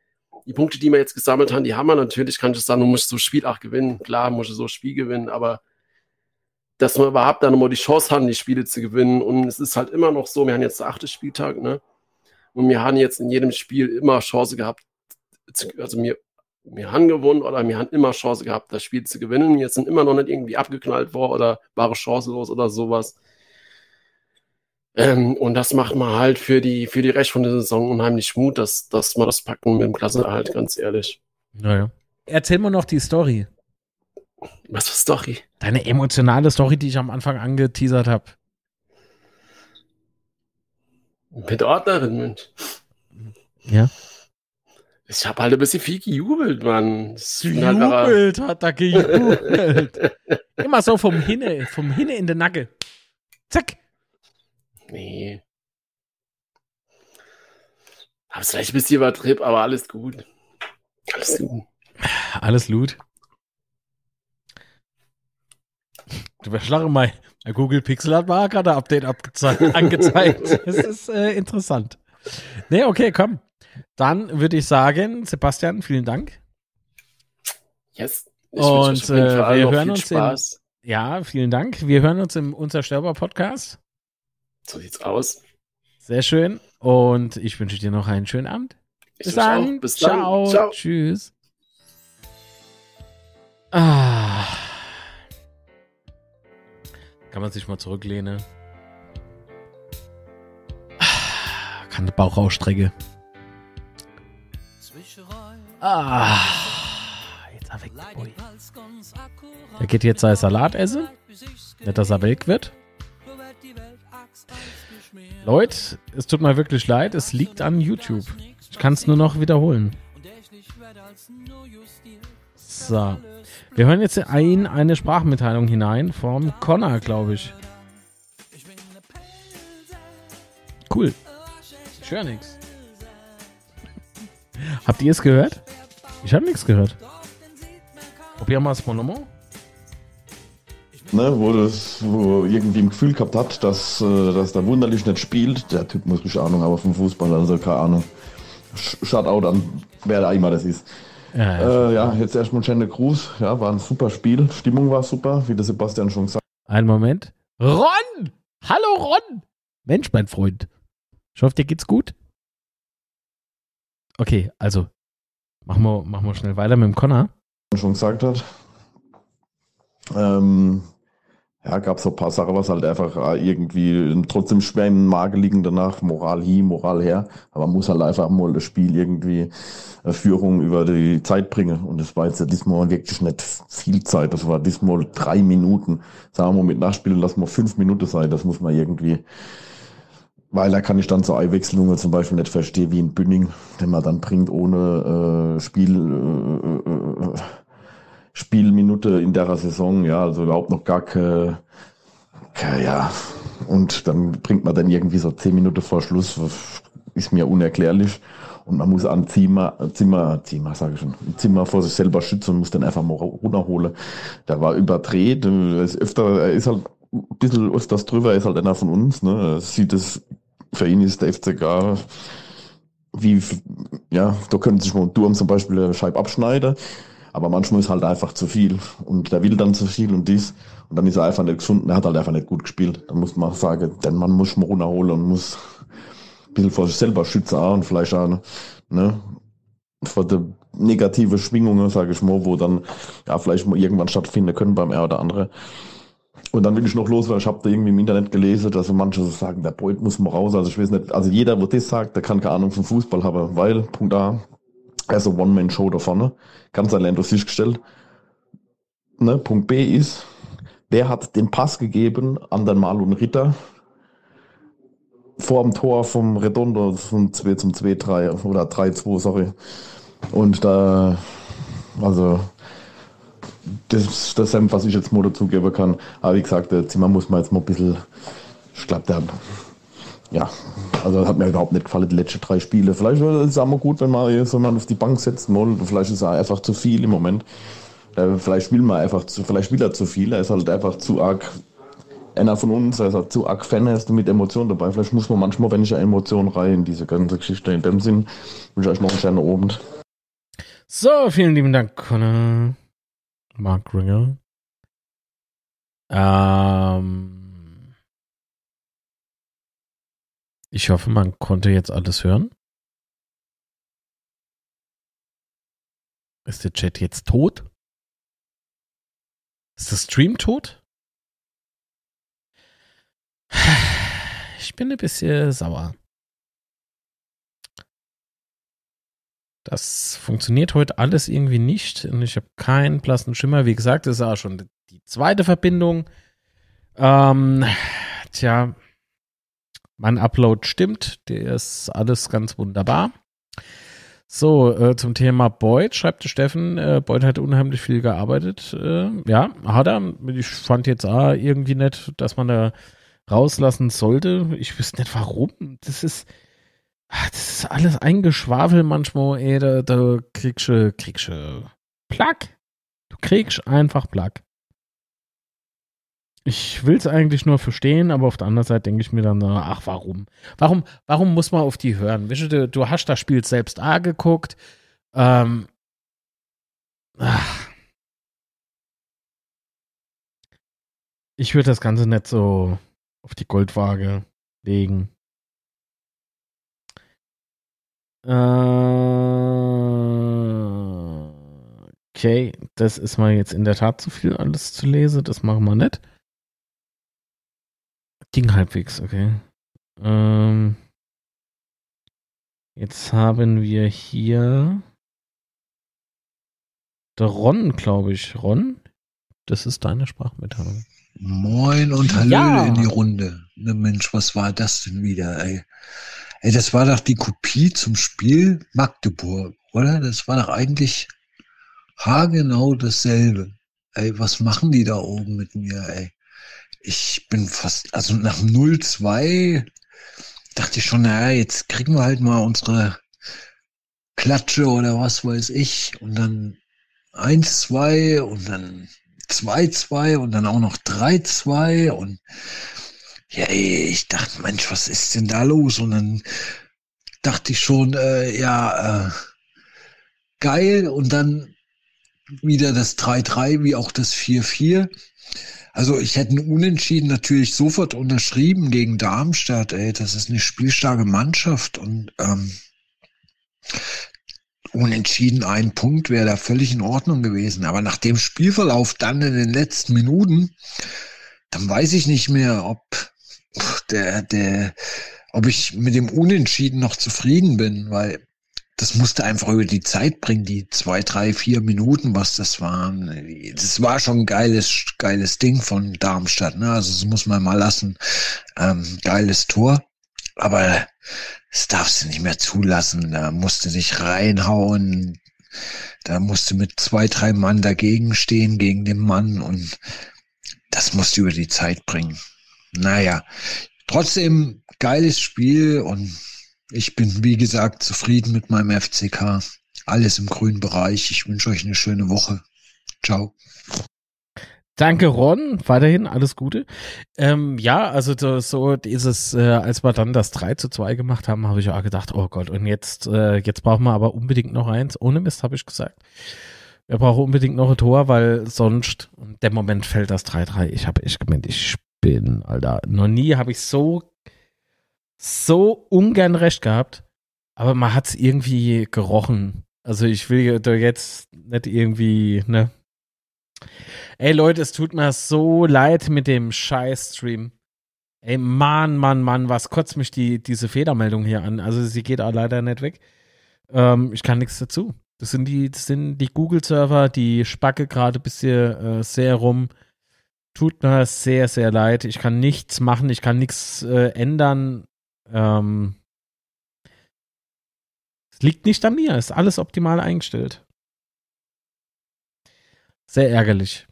die Punkte, die wir jetzt gesammelt haben, die haben wir natürlich, kann ich sagen, du musst so Spiel auch gewinnen. Klar, musst du so Spiel gewinnen, aber dass wir überhaupt dann nochmal die Chance haben, die Spiele zu gewinnen. Und es ist halt immer noch so, wir haben jetzt den achten Spieltag, ne? Und wir haben jetzt in jedem Spiel immer Chance gehabt, also wir wir haben gewonnen oder wir haben immer Chance gehabt, das Spiel zu gewinnen. Jetzt sind immer noch nicht irgendwie abgeknallt worden oder war chancenlos oder sowas. Ähm, und das macht man halt für die, für die Rest von der Saison unheimlich Mut, dass, dass wir das packen mit dem Klassenerhalt, ganz ehrlich. Naja. Erzähl mir noch die Story. Was für Story? Deine emotionale Story, die ich am Anfang angeteasert habe. Mit Ordnerin, Mensch. Ja. Ich habe halt ein bisschen viel gejubelt, Mann. Gejubelt hat er gejubelt. Immer so vom Hinne, vom Hinne in den Nacke. Zack. Nee. Hab's vielleicht ein bisschen übertrieben, aber alles gut. Alles gut. Alles gut. Du verschlagen mal. Google Pixel hat mal gerade Update angezeigt. das ist äh, interessant. Nee, okay, komm. Dann würde ich sagen, Sebastian, vielen Dank. Yes. Ich Und äh, wir hören uns Spaß. in, Ja, vielen Dank. Wir hören uns im Unzerstörbar Podcast. So sieht's aus. Sehr schön. Und ich wünsche dir noch einen schönen Abend. Bis dann. Bis dann. Ciao. Ciao. Tschüss. Ah. Kann man sich mal zurücklehnen. Ah. Kann der Bauch ausstrecken. Ah, jetzt er weg, Boy. Er geht jetzt sein Salat essen. Nicht, dass er weg wird. Leute, es tut mir wirklich leid, es liegt an YouTube. Ich kann es nur noch wiederholen. So. Wir hören jetzt ein, eine Sprachmitteilung hinein vom Connor, glaube ich. Cool. Ich höre nichts. Habt ihr es gehört? Ich habe nichts gehört. Probier mal das Monomo. Ne, wo das, wo irgendwie ein Gefühl gehabt hat, dass, äh, dass der wunderlich nicht spielt. Der Typ muss richtig Ahnung haben vom Fußball, also keine Ahnung. Shoutout an wer da immer das ist. Ja, ja. Äh, ja jetzt erstmal Schende Gruß. Ja, war ein super Spiel. Stimmung war super, wie der Sebastian schon gesagt hat. Einen Moment. Ron! Hallo Ron! Mensch, mein Freund. Ich hoffe, dir geht's gut. Okay, also machen wir, machen wir schnell weiter mit dem Connor. Schon gesagt hat. Ähm, ja, gab so ein paar Sachen, was halt einfach irgendwie trotzdem schwer im Magen liegen danach, Moral hier, Moral her, aber man muss halt einfach mal das Spiel irgendwie Führung über die Zeit bringen. Und das war jetzt ja diesmal wirklich nicht viel Zeit, das war diesmal drei Minuten, sagen wir mit Nachspielen, lass mal fünf Minuten sein, das muss man irgendwie, weil da kann ich dann so Einwechslungen zum Beispiel nicht verstehen, wie in Bünning, den man dann bringt ohne äh, Spiel, äh, äh, äh Spielminute in der Saison, ja, also überhaupt noch gar keine, ja, und dann bringt man dann irgendwie so zehn Minuten vor Schluss, ist mir unerklärlich. Und man muss an Zimmer, Zimmer, Zimmer, sage ich schon, Zimmer vor sich selber schützen und muss dann einfach mal runterholen. Der war überdreht, er ist öfter, er ist halt ein bisschen öfters drüber, er ist halt einer von uns, ne, sieht es, für ihn ist der FCK wie, ja, da können sich mal Durm zum Beispiel eine Scheibe abschneiden. Aber manchmal ist halt einfach zu viel und der will dann zu viel und dies. Und dann ist er einfach nicht gefunden. Er hat halt einfach nicht gut gespielt. Da muss man sagen, denn man muss mal runterholen und muss ein bisschen vor sich selber schützen auch und vielleicht auch, ne, vor der negative Schwingungen, sage ich mal, wo dann ja vielleicht mal irgendwann stattfinden können beim R oder andere. Und dann will ich noch los, weil ich habe da irgendwie im Internet gelesen, dass manche so sagen, der Beut muss mal raus. Also ich weiß nicht, also jeder, wo das sagt, der kann keine Ahnung vom Fußball haben, weil, Punkt A, er ist ein One-Man-Show da vorne. Ganz allein durch sich gestellt. Ne? Punkt B ist, wer hat den Pass gegeben an den Marlon Ritter vor dem Tor vom Redondo zum 2 zum 2-3 oder 3-2, sorry. Und da, also, das, das ist was ich jetzt mal dazugeben kann. Aber wie gesagt, der Zimmer muss man jetzt mal ein bisschen, ich glaube, der ja, also hat mir überhaupt nicht gefallen, die letzten drei Spiele. Vielleicht ist es auch mal gut, wenn man man auf die Bank setzt. Vielleicht ist er einfach zu viel im Moment. Äh, vielleicht will man einfach zu, vielleicht will er zu viel. Er ist halt einfach zu arg einer von uns, er ist halt zu arg Fan, er ist mit Emotionen dabei. Vielleicht muss man manchmal, wenn ich eine Emotion rein in diese ganze Geschichte. In dem Sinn wünsche ich euch noch einen schönen Abend. So, vielen lieben Dank, Conor. Mark Ringer. Ähm. Ich hoffe, man konnte jetzt alles hören. Ist der Chat jetzt tot? Ist der Stream tot? Ich bin ein bisschen sauer. Das funktioniert heute alles irgendwie nicht und ich habe keinen blassen Schimmer. Wie gesagt, das ist auch schon die zweite Verbindung. Ähm, tja, mein Upload stimmt, der ist alles ganz wunderbar. So, äh, zum Thema Boyd, schreibt Steffen, äh, Boyd hat unheimlich viel gearbeitet. Äh, ja, hat er. Ich fand jetzt auch irgendwie nicht, dass man da rauslassen sollte. Ich wüsste nicht warum. Das ist, ah, das ist alles eingeschwafel manchmal, ey, da, da kriegst du, kriegst du Plack. Du kriegst einfach Plack ich will es eigentlich nur verstehen, aber auf der anderen Seite denke ich mir dann, ach, warum? Warum, warum muss man auf die hören? Du, du hast das Spiel selbst A geguckt. Ähm, ach. Ich würde das Ganze nicht so auf die Goldwaage legen. Äh, okay, das ist mal jetzt in der Tat zu viel alles zu lesen. Das machen wir nicht. Ging halbwegs, okay. Ähm, jetzt haben wir hier der Ron, glaube ich. Ron, das ist deine Sprachmitteilung. Moin und Hallo ja. in die Runde. Ne Mensch, was war das denn wieder, ey? Ey, das war doch die Kopie zum Spiel Magdeburg, oder? Das war doch eigentlich haargenau dasselbe. Ey, was machen die da oben mit mir, ey? ich bin fast, also nach 0-2 dachte ich schon, naja, jetzt kriegen wir halt mal unsere Klatsche oder was weiß ich. Und dann 1-2 und dann 2-2 und dann auch noch 3-2 und ja, ich dachte, Mensch, was ist denn da los? Und dann dachte ich schon, äh, ja, äh, geil. Und dann wieder das 3-3 wie auch das 4-4. Also ich hätte einen Unentschieden natürlich sofort unterschrieben gegen Darmstadt. Ey, das ist eine spielstarke Mannschaft und ähm, Unentschieden ein Punkt wäre da völlig in Ordnung gewesen. Aber nach dem Spielverlauf dann in den letzten Minuten, dann weiß ich nicht mehr, ob der, der, ob ich mit dem Unentschieden noch zufrieden bin, weil das musste einfach über die Zeit bringen, die zwei, drei, vier Minuten, was das waren. Das war schon ein geiles, geiles Ding von Darmstadt, ne? Also das muss man mal lassen. Ähm, geiles Tor. Aber das darfst du nicht mehr zulassen. Da musste dich reinhauen. Da musste mit zwei, drei Mann dagegen stehen, gegen den Mann. Und das musst du über die Zeit bringen. Naja, trotzdem geiles Spiel und ich bin, wie gesagt, zufrieden mit meinem FCK. Alles im grünen Bereich. Ich wünsche euch eine schöne Woche. Ciao. Danke, Ron. Weiterhin alles Gute. Ähm, ja, also so, dieses, äh, als wir dann das 3 zu 2 gemacht haben, habe ich auch gedacht, oh Gott, und jetzt, äh, jetzt brauchen wir aber unbedingt noch eins. Ohne Mist, habe ich gesagt. Wir brauchen unbedingt noch ein Tor, weil sonst, der Moment fällt das 3-3. Ich habe echt gemeint, ich bin, Alter. Noch nie habe ich so so ungern recht gehabt, aber man hat es irgendwie gerochen. Also ich will da jetzt nicht irgendwie, ne? Ey Leute, es tut mir so leid mit dem Scheiß-Stream. Ey, Mann, Mann, Mann, was kotzt mich die, diese Fehlermeldung hier an? Also sie geht auch leider nicht weg. Ähm, ich kann nichts dazu. Das sind die, das sind die Google-Server, die spacke gerade ein bisschen äh, sehr rum. Tut mir sehr, sehr leid. Ich kann nichts machen, ich kann nichts äh, ändern. Ähm, es liegt nicht an mir, ist alles optimal eingestellt. Sehr ärgerlich.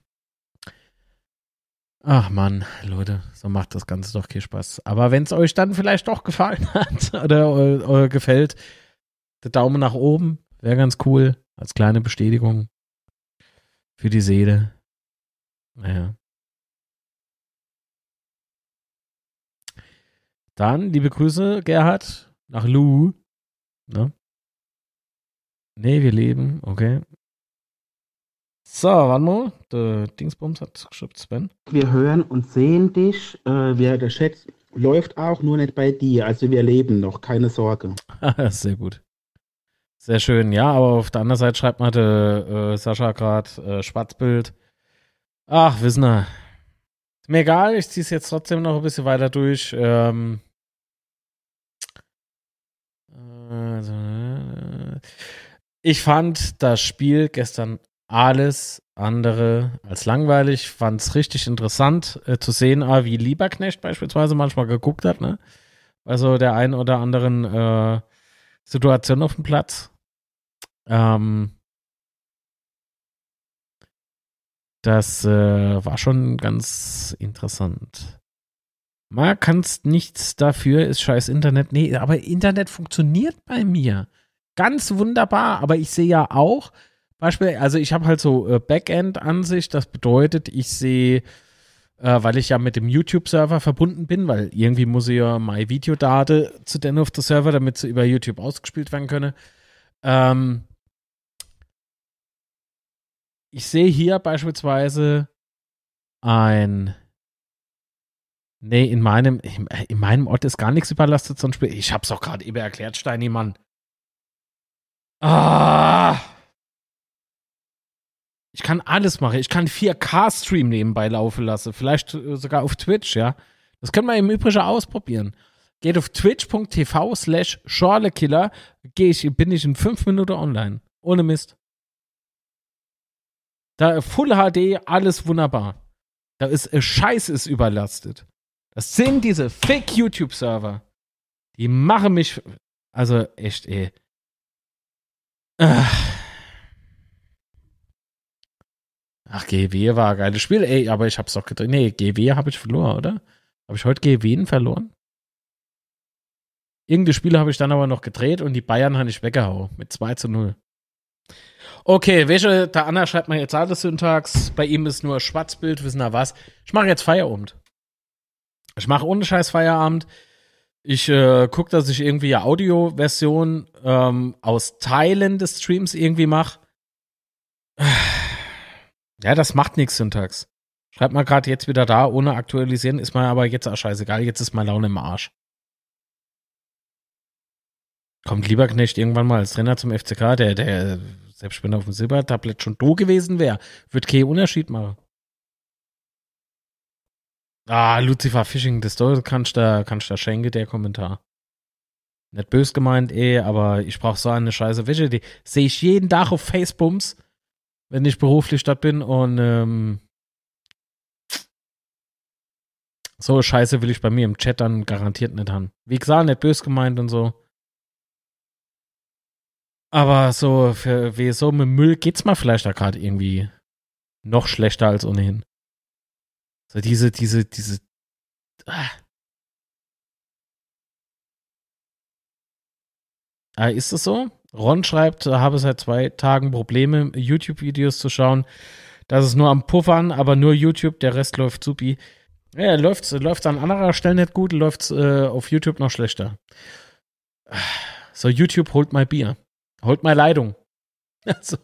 Ach man, Leute, so macht das Ganze doch keinen Spaß. Aber wenn es euch dann vielleicht doch gefallen hat oder, oder, oder gefällt, der Daumen nach oben wäre ganz cool als kleine Bestätigung für die Seele. Naja. Dann, liebe Grüße, Gerhard, nach Lu. Ne? Nee, wir leben, okay. So, warte mal. Der Dingsbums hat geschrieben, Sven. Wir hören und sehen dich. Äh, wir, der Chat läuft auch, nur nicht bei dir. Also wir leben noch, keine Sorge. Sehr gut. Sehr schön, ja, aber auf der anderen Seite schreibt man der, äh, Sascha gerade äh, Schwarzbild. Ach, Wissner. Ist mir egal, ich ziehe es jetzt trotzdem noch ein bisschen weiter durch. Ähm, also, ich fand das Spiel gestern alles andere als langweilig. Fand es richtig interessant äh, zu sehen, ah, wie Lieberknecht beispielsweise manchmal geguckt hat, ne? Also der einen oder anderen äh, Situation auf dem Platz. Ähm, das äh, war schon ganz interessant. Man kannst nichts dafür, ist scheiß Internet. Nee, aber Internet funktioniert bei mir. Ganz wunderbar. Aber ich sehe ja auch, Beispiel, also ich habe halt so äh, Backend-Ansicht. Das bedeutet, ich sehe, äh, weil ich ja mit dem YouTube-Server verbunden bin, weil irgendwie muss ich ja meine Videodate zu den auf der Server, damit sie über YouTube ausgespielt werden können. Ähm, ich sehe hier beispielsweise ein Nee, in meinem, in meinem Ort ist gar nichts überlastet, sonst ich hab's doch gerade eben erklärt, Steini, Mann. Ah! Ich kann alles machen. Ich kann 4K-Stream nebenbei laufen lassen. Vielleicht äh, sogar auf Twitch, ja. Das können wir im Übrigen ausprobieren. Geht auf twitch.tv slash schorlekiller. Ich, bin ich in fünf Minuten online. Ohne Mist. Da Full HD, alles wunderbar. Da ist äh, Scheiß ist überlastet. Das sind diese Fake-YouTube-Server. Die machen mich. Also echt, ey. Ach, GW war ein geiles Spiel, ey, aber ich hab's doch gedreht. Nee, GW habe ich verloren, oder? Habe ich heute GW verloren? Irgendeine Spiele habe ich dann aber noch gedreht und die Bayern habe ich weggehauen mit 2 zu 0. Okay, welche, der Anna schreibt mal jetzt alles Syntax. Bei ihm ist nur Schwarzbild, wissen wir was. Ich mache jetzt Feierabend. Ich mache ohne Scheiß Feierabend. Ich äh, gucke, dass ich irgendwie eine Audioversion ähm, aus Teilen des Streams irgendwie mache. Ja, das macht nichts, Syntax. Schreibt mal gerade jetzt wieder da, ohne aktualisieren, ist mir aber jetzt auch scheißegal, jetzt ist meine Laune im Arsch. Kommt lieber Knecht irgendwann mal als Trainer zum FCK, der, der selbst wenn er auf dem Silbertablett schon do gewesen wäre, wird keinen Unterschied machen. Ah, Lucifer Fishing, das kannst du kannst da schenken, der Kommentar. Nicht bös gemeint, eh, aber ich brauche so eine scheiße Wäsche. Die sehe ich jeden Tag auf Facebooks, wenn ich beruflich dort bin und ähm, so Scheiße will ich bei mir im Chat dann garantiert nicht haben. Wie gesagt, nicht bös gemeint und so. Aber so, für wie so mit Müll geht's mal vielleicht da gerade irgendwie noch schlechter als ohnehin. So diese, diese, diese. Ah. ah ist das so? Ron schreibt, habe seit zwei Tagen Probleme, YouTube-Videos zu schauen. Das ist nur am Puffern, aber nur YouTube, der Rest läuft supi. Ja, läuft läuft an anderer Stelle nicht gut, läuft äh, auf YouTube noch schlechter. So, YouTube holt mal Bier. Holt mal Leitung. Also.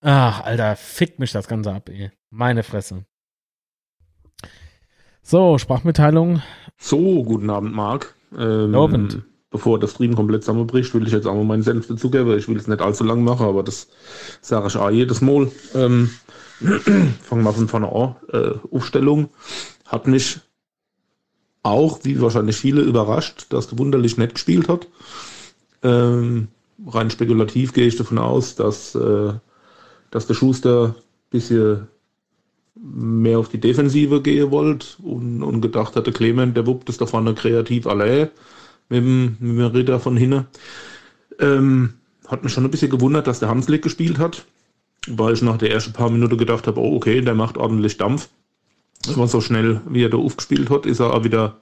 Ach, Alter, fickt mich das Ganze ab, ey. Meine Fresse. So, Sprachmitteilung. So, guten Abend, Marc. Ähm, Abend. Bevor das Stream komplett zusammenbricht, will ich jetzt auch mal meinen Senf dazugeben. Ich will es nicht allzu lang machen, aber das sage ich auch jedes Mal. Ähm, fangen wir von vorne an. Äh, Aufstellung hat mich auch, wie wahrscheinlich viele, überrascht, dass der Wunderlich nett gespielt hat. Ähm, rein spekulativ gehe ich davon aus, dass, äh, dass der Schuster ein bisschen mehr auf die Defensive gehen wollte und, und gedacht hatte, Clement, der wuppt es da vorne kreativ allein mit dem, mit dem Ritter von hinne. Ähm, hat mich schon ein bisschen gewundert, dass der Hanslik gespielt hat, weil ich nach der ersten paar Minuten gedacht habe, oh okay, der macht ordentlich Dampf. Aber so schnell, wie er da aufgespielt hat, ist er auch wieder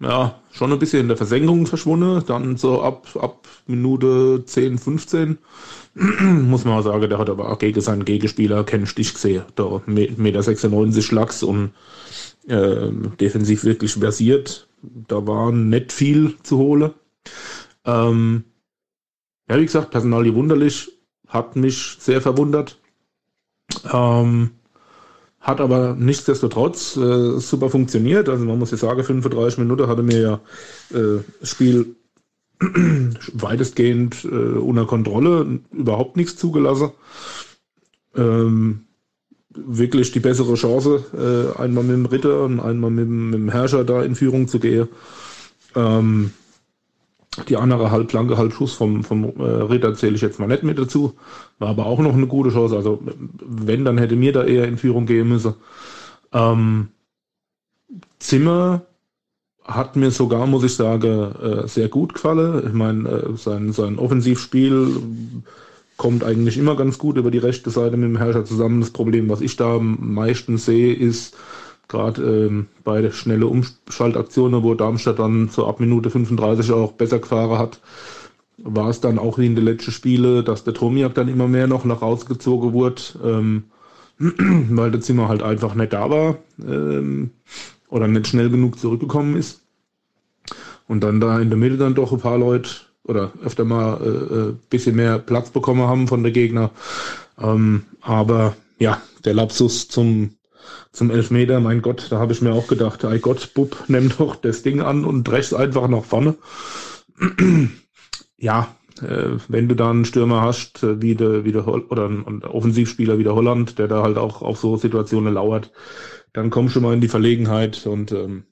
ja, schon ein bisschen in der Versenkung verschwunden. Dann so ab, ab Minute 10, 15 muss man mal sagen, der hat aber auch gegen seinen Gegenspieler keinen Stich gesehen. Da Meter 96 Lachs und äh, defensiv wirklich versiert. Da war nicht viel zu holen. Ähm, ja, wie gesagt, Personal wunderlich, hat mich sehr verwundert. Ähm, hat aber nichtsdestotrotz äh, super funktioniert. Also man muss ja sagen, 35 Minuten hatte mir ja äh, das Spiel weitestgehend äh, unter Kontrolle, überhaupt nichts zugelassen. Ähm, wirklich die bessere Chance, äh, einmal mit dem Ritter und einmal mit, mit, dem Herrscher da in Führung zu gehen. Ähm, die andere halbplanke Halbschuss vom, vom äh, Ritter zähle ich jetzt mal nicht mit dazu. War aber auch noch eine gute Chance. Also wenn, dann hätte mir da eher in Führung gehen müssen. Ähm, Zimmer hat mir sogar, muss ich sagen, äh, sehr gut gefallen. Ich meine, äh, sein, sein Offensivspiel kommt eigentlich immer ganz gut über die rechte Seite mit dem Herrscher zusammen. Das Problem, was ich da am meisten sehe, ist, gerade ähm, bei der schnelle Umschaltaktionen, wo Darmstadt dann so ab Minute 35 auch besser gefahren hat, war es dann auch wie in den letzten Spielen, dass der Tomiak dann immer mehr noch nach rausgezogen wurde, ähm, weil der Zimmer halt einfach nicht da war ähm, oder nicht schnell genug zurückgekommen ist. Und dann da in der Mitte dann doch ein paar Leute oder öfter mal äh, ein äh, bisschen mehr Platz bekommen haben von der Gegner. Ähm, aber ja, der Lapsus zum zum Elfmeter, mein Gott, da habe ich mir auch gedacht, ei Gott, Bub, nimm doch das Ding an und drech's einfach nach vorne. ja, äh, wenn du da einen Stürmer hast, äh, wie der, wie der oder einen Offensivspieler wie der Holland, der da halt auch auf so Situationen lauert, dann komm schon mal in die Verlegenheit und ähm,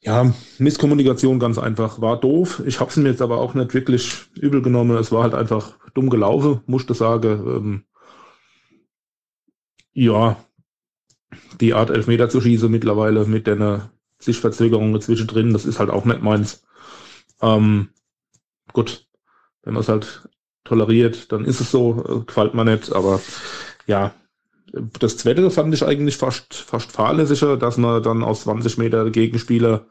ja, Misskommunikation ganz einfach. War doof. Ich habe es mir jetzt aber auch nicht wirklich übel genommen. Es war halt einfach dumm gelaufen, musste sagen. Ähm, ja, die Art Elfmeter zu schießen mittlerweile mit der Sichtverzögerung zwischendrin, das ist halt auch nicht meins. Ähm, gut, wenn man es halt toleriert, dann ist es so, äh, gefällt mir nicht, aber ja, das zweite fand ich eigentlich fast, fast fahrlässiger, dass man dann aus 20 Meter Gegenspieler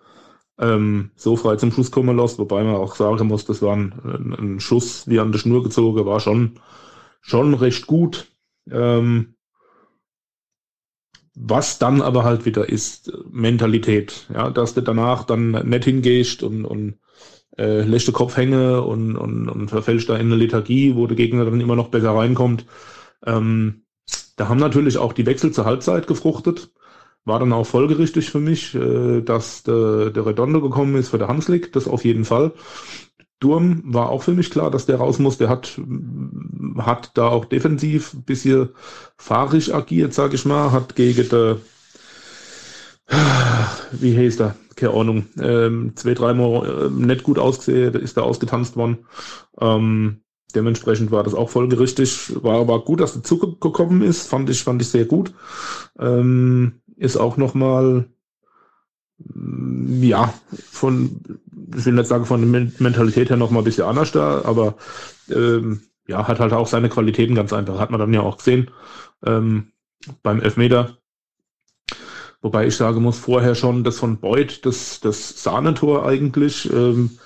ähm, so frei zum Schuss kommen lässt, wobei man auch sagen muss, das war ein, ein Schuss wie an der Schnur gezogen, war schon, schon recht gut. Ähm, was dann aber halt wieder ist, Mentalität, ja, dass du danach dann nicht hingehst und, und äh, lässt den Kopf hängen und, und, und verfällst da in eine Lethargie, wo der Gegner dann immer noch besser reinkommt. Ähm, da haben natürlich auch die Wechsel zur Halbzeit gefruchtet. War dann auch folgerichtig für mich, äh, dass der, der Redondo gekommen ist für der Hanslik, das auf jeden Fall. Durm war auch für mich klar, dass der raus muss. Der hat, hat da auch defensiv ein bisschen fahrig agiert, sag ich mal, hat gegen der wie heißt er? Keine Ahnung. Ähm, zwei, dreimal äh, nicht gut ausgesehen, ist da ausgetanzt worden. Ähm, dementsprechend war das auch folgerichtig. War aber gut, dass der Zug gekommen ist. Fand ich, fand ich sehr gut. Ähm, ist auch nochmal, mm, ja, von, ich will nicht sagen von der Mentalität her nochmal ein bisschen anders da, aber ähm, ja, hat halt auch seine Qualitäten ganz einfach. Hat man dann ja auch gesehen ähm, beim Elfmeter. Wobei ich sagen muss, vorher schon das von Beuth, das, das Sahnetor eigentlich, ähm,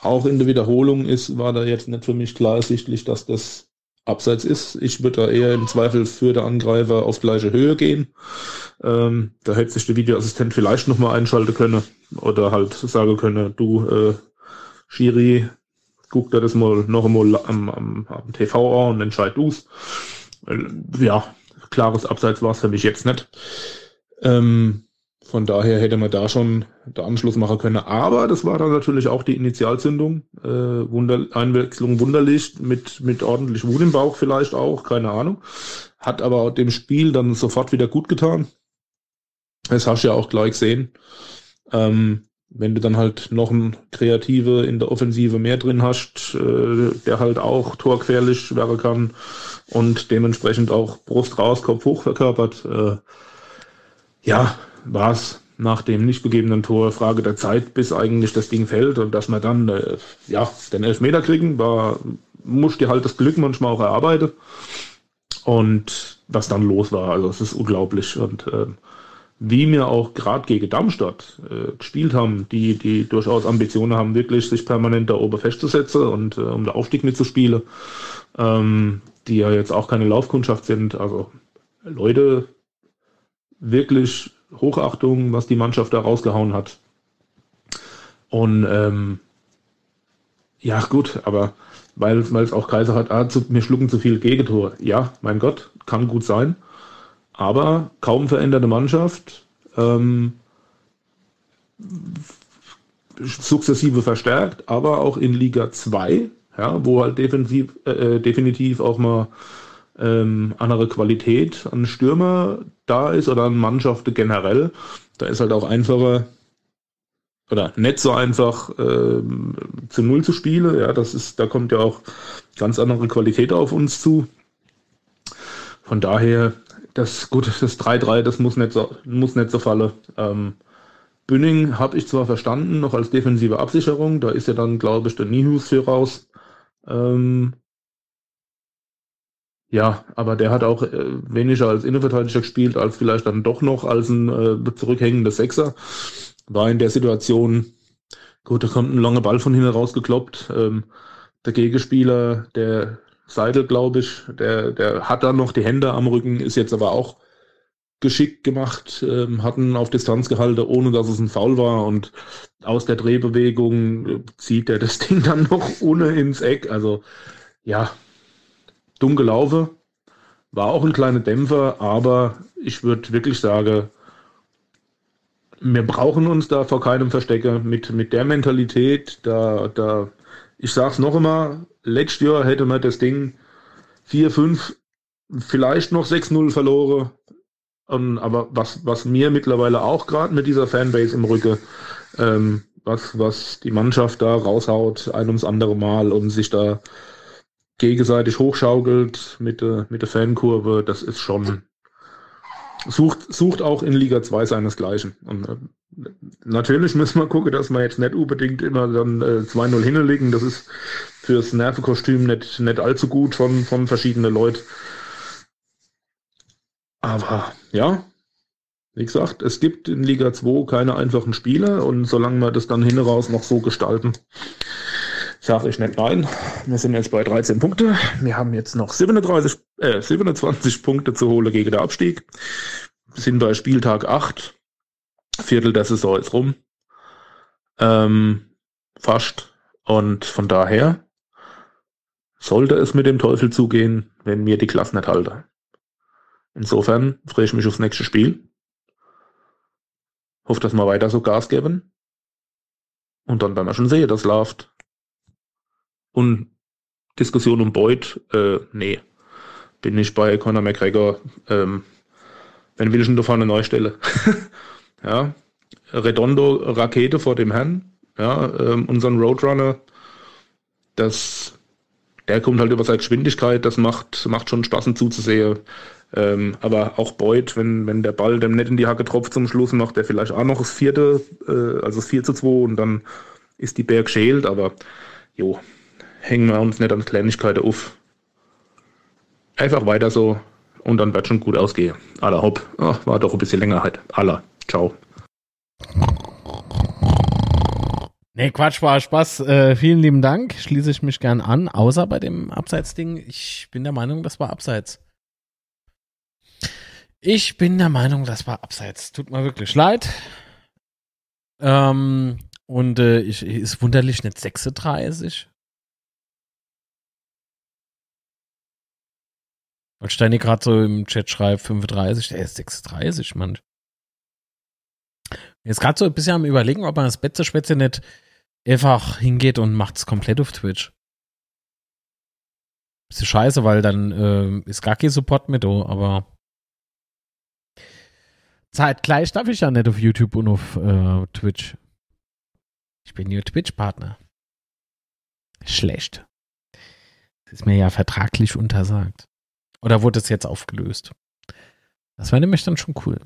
auch in der Wiederholung ist, war da jetzt nicht für mich klar ersichtlich, dass das abseits ist. Ich würde da eher im Zweifel für den Angreifer auf gleiche Höhe gehen. Ähm, da hätte sich der Videoassistent vielleicht nochmal einschalten können oder halt sagen können, du äh, Schiri, guck dir das mal noch einmal am, am, am TV an und entscheid du's. Äh, ja, klares Abseits war es für mich jetzt nicht. Ähm, von daher hätte man da schon den Anschluss machen können. Aber das war dann natürlich auch die Initialzündung. Äh, Wunder Einwechslung wunderlich, mit, mit ordentlich Wut im Bauch vielleicht auch, keine Ahnung. Hat aber dem Spiel dann sofort wieder gut getan. Das hast du ja auch gleich gesehen. Ähm, wenn du dann halt noch einen Kreative in der Offensive mehr drin hast, äh, der halt auch torgefährlich werden kann und dementsprechend auch Brust raus, Kopf hoch verkörpert, äh, ja, war es nach dem nicht gegebenen Tor Frage der Zeit, bis eigentlich das Ding fällt und dass wir dann äh, ja, den Elfmeter kriegen, war, musste halt das Glück manchmal auch erarbeiten. Und was dann los war, also es ist unglaublich. Und äh, wie wir auch gerade gegen Darmstadt äh, gespielt haben, die, die durchaus Ambitionen haben, wirklich sich permanent da oben festzusetzen und äh, um den Aufstieg mitzuspielen, ähm, die ja jetzt auch keine Laufkundschaft sind. Also Leute, wirklich Hochachtung, was die Mannschaft da rausgehauen hat. Und ähm, ja, gut, aber weil, es auch Kaiser hat, ah, zu, wir schlucken zu viel Gegentor. Ja, mein Gott, kann gut sein. Aber kaum veränderte Mannschaft, ähm, sukzessive verstärkt, aber auch in Liga 2, ja, wo halt defensiv, äh, definitiv auch mal ähm, andere Qualität an Stürmer da ist oder an Mannschaften generell. Da ist halt auch einfacher oder nicht so einfach ähm, zu Null zu spielen. Ja, das ist, da kommt ja auch ganz andere Qualität auf uns zu. Von daher, das gut, das 3-3, das muss nicht so, muss nicht so fallen. Ähm, Bünding habe ich zwar verstanden, noch als defensive Absicherung, da ist ja dann, glaube ich, der Nihus für raus. Ähm, ja, aber der hat auch äh, weniger als Innenverteidiger gespielt, als vielleicht dann doch noch als ein äh, zurückhängender Sechser. War in der Situation, gut, da kommt ein langer Ball von hinten rausgekloppt. Ähm, der Gegenspieler, der Seidel, glaube ich, der, der hat dann noch die Hände am Rücken, ist jetzt aber auch geschickt gemacht, ähm, hatten auf Distanz gehalten, ohne dass es ein Foul war und aus der Drehbewegung äh, zieht er das Ding dann noch ohne ins Eck. Also ja, dumm gelaufen. War auch ein kleiner Dämpfer, aber ich würde wirklich sagen, wir brauchen uns da vor keinem Verstecker mit, mit der Mentalität. Da, da, ich sag's noch einmal, letztes Jahr hätte man das Ding 4, 5, vielleicht noch 6-0 verloren. Um, aber was, was mir mittlerweile auch gerade mit dieser Fanbase im Rücken, ähm, was, was die Mannschaft da raushaut, ein ums andere Mal und sich da gegenseitig hochschaukelt mit der, mit der Fankurve, das ist schon, sucht, sucht auch in Liga 2 seinesgleichen. Und äh, natürlich müssen wir gucken, dass wir jetzt nicht unbedingt immer dann äh, 2-0 hinlegen. Das ist fürs Nervenkostüm nicht, nicht allzu gut von, von verschiedenen Leuten. Aber ja, wie gesagt, es gibt in Liga 2 keine einfachen Spieler und solange wir das dann hin raus noch so gestalten, sage ich nicht nein. Wir sind jetzt bei 13 Punkte. Wir haben jetzt noch 37, äh, 27 Punkte zu holen gegen den Abstieg. Wir sind bei Spieltag 8. Viertel der Saison ist rum. Ähm, fast. Und von daher sollte es mit dem Teufel zugehen, wenn wir die Klasse nicht halten. Insofern freue ich mich aufs nächste Spiel. Hoffe, dass wir weiter so Gas geben. Und dann werden wir schon sehen, das läuft. Und Diskussion um Boyd, äh, nee. Bin ich bei Conor McGregor, ähm, wenn will ich ihn da vorne neu stellen. Ja, Redondo Rakete vor dem Herrn. Ja, ähm, unseren Roadrunner, das, der kommt halt über seine Geschwindigkeit, das macht, macht schon Spaß zuzusehen. Ähm, aber auch Boyd, wenn, wenn der Ball dem nicht in die Hacke tropft zum Schluss, macht er vielleicht auch noch das vierte, äh, also das 4 zu 2 und dann ist die Berg schält, aber jo, hängen wir uns nicht an Kleinigkeiten auf. Einfach weiter so und dann wird schon gut ausgehen. Aller hopp. Oh, war doch ein bisschen länger halt. Aller. Ciao. Nee, Quatsch, war Spaß. Äh, vielen lieben Dank. Schließe ich mich gern an. Außer bei dem Abseitsding. Ich bin der Meinung, das war Abseits. Ich bin der Meinung, das war Abseits. Tut mir wirklich leid. Ähm, und äh, ich, ist wunderlich nicht 36. Weil Steini gerade so im Chat schreibt 35, der ist 36, Mann. Jetzt gerade so ein bisschen am überlegen, ob man das Betze-Schwätze nicht einfach hingeht und macht es komplett auf Twitch. Bisschen scheiße, weil dann äh, ist gar kein Support mit, oh, aber zeitgleich darf ich ja nicht auf YouTube und auf äh, Twitch. Ich bin nur Twitch-Partner. Schlecht. Das ist mir ja vertraglich untersagt. Oder wurde es jetzt aufgelöst? Das wäre nämlich dann schon cool.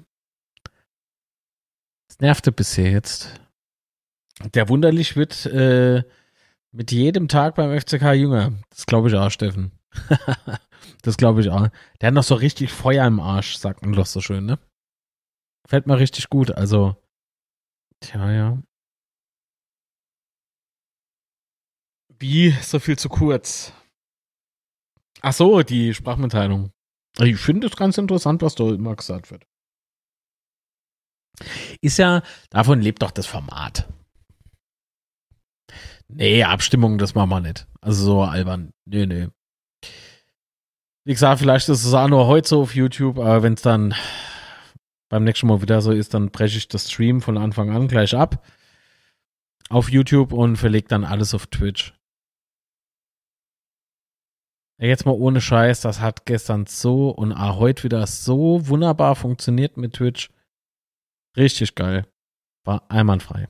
Das nervte bisher jetzt. Der wunderlich wird äh, mit jedem Tag beim FCK jünger. Das glaube ich auch, Steffen. das glaube ich auch. Der hat noch so richtig Feuer im Arsch, sagt man doch so schön, ne? Fällt mir richtig gut. Also, tja, ja. Wie so viel zu kurz? Ach so, die Sprachmitteilung. Ich finde es ganz interessant, was da immer gesagt wird. Ist ja, davon lebt doch das Format. Nee, Abstimmung, das machen wir nicht. Also so albern. Nee, nee. Wie gesagt, vielleicht ist es auch nur heute so auf YouTube, aber wenn es dann beim nächsten Mal wieder so ist, dann breche ich das Stream von Anfang an gleich ab auf YouTube und verlege dann alles auf Twitch. Jetzt mal ohne Scheiß, das hat gestern so und auch heute wieder so wunderbar funktioniert mit Twitch. Richtig geil. War einwandfrei.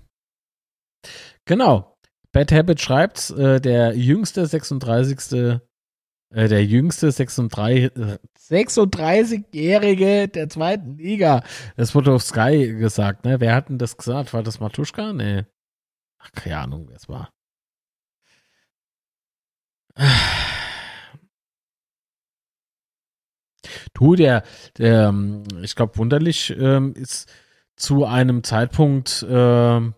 Genau. Bad Habit schreibt, äh, der jüngste 36. Äh, der jüngste 36, 36-Jährige der zweiten Liga. Das wurde auf Sky gesagt, ne? Wer hat denn das gesagt? War das Matuschka? Nee. Ach, keine Ahnung, wer es war. Du, der, der, ähm, ich glaube, wunderlich ähm, ist zu einem Zeitpunkt, ähm,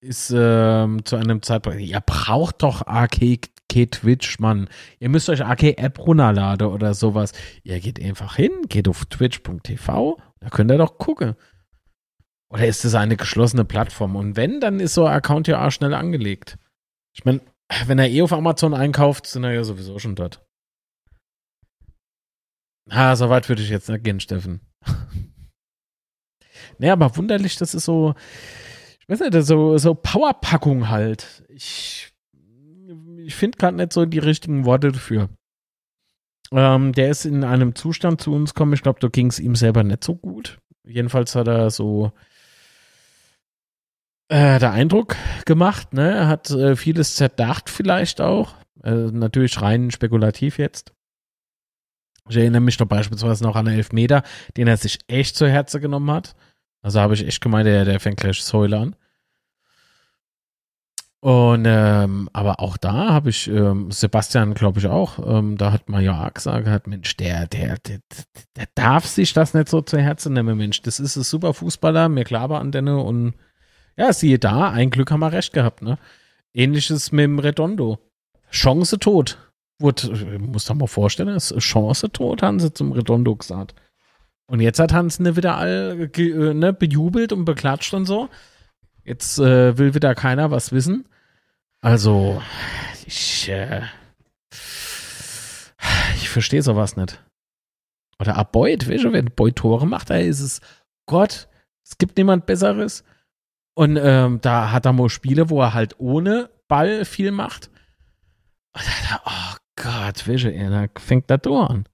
ist ähm, zu einem Zeitpunkt, ihr braucht doch AK Twitch, Mann. Ihr müsst euch AK App runterladen oder sowas. Ihr geht einfach hin, geht auf twitch.tv, da könnt ihr doch gucken. Oder ist das eine geschlossene Plattform? Und wenn, dann ist so ein Account ja auch schnell angelegt. Ich meine, wenn er eh auf Amazon einkauft, sind er ja sowieso schon dort. Ah, so weit würde ich jetzt nicht gehen, Steffen. nee, aber wunderlich, das ist so, ich weiß nicht, so, so Powerpackung halt. Ich, ich finde gerade nicht so die richtigen Worte dafür. Ähm, der ist in einem Zustand zu uns gekommen, ich glaube, da ging es ihm selber nicht so gut. Jedenfalls hat er so äh, der Eindruck gemacht, ne? Er hat äh, vieles zerdacht vielleicht auch. Äh, natürlich rein spekulativ jetzt. Ich erinnere mich noch beispielsweise noch an den Elfmeter, den er sich echt zu Herzen genommen hat. Also habe ich echt gemeint, der, der fängt gleich Säule an. Und ähm, aber auch da habe ich ähm, Sebastian, glaube ich auch, ähm, da hat man ja auch gesagt, Mensch, der, der, der, der darf sich das nicht so zu Herzen nehmen, Mensch. Das ist ein super Fußballer, mir klar an Denne und ja, siehe da, ein Glück haben wir recht gehabt, ne? Ähnliches mit dem Redondo. Chance tot wurde, muss da mal vorstellen, ist Chance tot, haben sie zum Redondo gesagt. Und jetzt hat Hans ne wieder all äh, ne, bejubelt und beklatscht und so. Jetzt äh, will wieder keiner was wissen. Also, ich, äh, ich verstehe sowas nicht. Oder ab Boyd, weißt du, wenn Boyd Tore macht, da ist es Gott, es gibt niemand Besseres. Und ähm, da hat er mal Spiele, wo er halt ohne Ball viel macht. Und da, oh Gott, wische er, da fängt das an.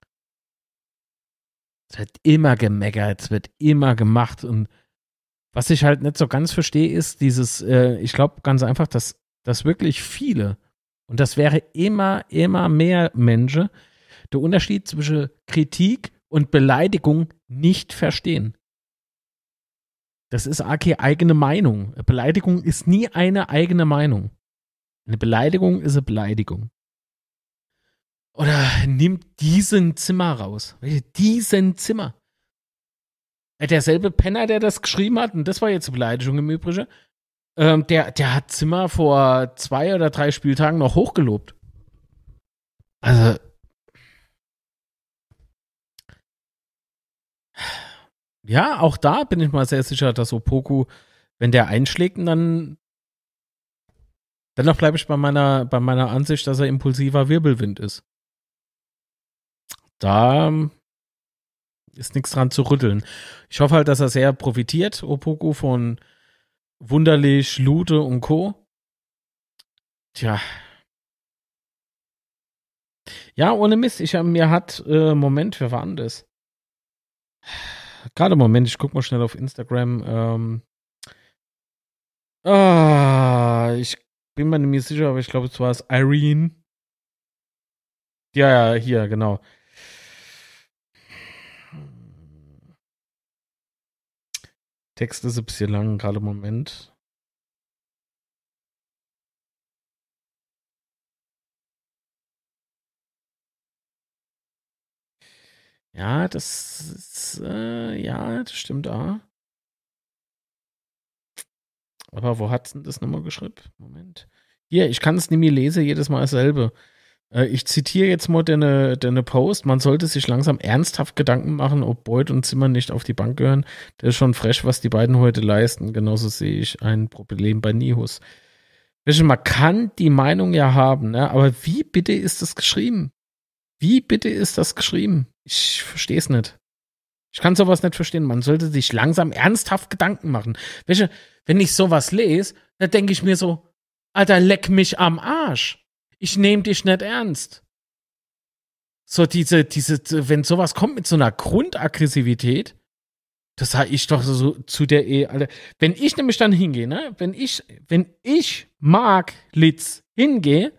Es wird immer gemeckert, es wird immer gemacht und was ich halt nicht so ganz verstehe, ist dieses, äh, ich glaube ganz einfach, dass, dass wirklich viele, und das wäre immer, immer mehr Menschen, der Unterschied zwischen Kritik und Beleidigung nicht verstehen. Das ist keine eigene Meinung. Beleidigung ist nie eine eigene Meinung. Eine Beleidigung ist eine Beleidigung. Oder nimmt diesen Zimmer raus. Diesen Zimmer. Derselbe Penner, der das geschrieben hat, und das war jetzt eine Beleidigung im Übrigen, ähm, der, der hat Zimmer vor zwei oder drei Spieltagen noch hochgelobt. Also. Ja, auch da bin ich mal sehr sicher, dass Opoku, wenn der einschlägt, dann. Dennoch bleibe ich bei meiner, bei meiner Ansicht, dass er impulsiver Wirbelwind ist. Da ist nichts dran zu rütteln. Ich hoffe halt, dass er sehr profitiert, Opoku, von Wunderlich, Lute und Co. Tja. Ja, ohne Mist. Ich, mir hat, äh, Moment, wer war denn das? Gerade Moment, ich guck mal schnell auf Instagram. Ähm, ah, ich bin mir nicht sicher, aber ich glaube, es war es Irene. Ja, ja, hier, genau. Text ist ein bisschen lang, gerade im Moment. Ja, das ist, äh, ja, das stimmt auch. Aber wo hat denn das nochmal geschrieben? Moment. Hier, ich kann es mehr lesen, jedes Mal dasselbe. Äh, ich zitiere jetzt mal deine, deine Post. Man sollte sich langsam ernsthaft Gedanken machen, ob Beuth und Zimmer nicht auf die Bank gehören. Das ist schon frech, was die beiden heute leisten. Genauso sehe ich ein Problem bei Nihus. Man kann die Meinung ja haben, ne? aber wie bitte ist das geschrieben? Wie bitte ist das geschrieben? Ich verstehe es nicht. Ich kann sowas nicht verstehen. Man sollte sich langsam ernsthaft Gedanken machen. Welche, wenn ich sowas lese, dann denke ich mir so, Alter, leck mich am Arsch ich nehme dich nicht ernst. So diese, diese, wenn sowas kommt mit so einer Grundaggressivität, das sage ich doch so zu der Ehe, Alter. Wenn ich nämlich dann hingehe, ne, wenn ich, wenn ich Mark Litz hingehe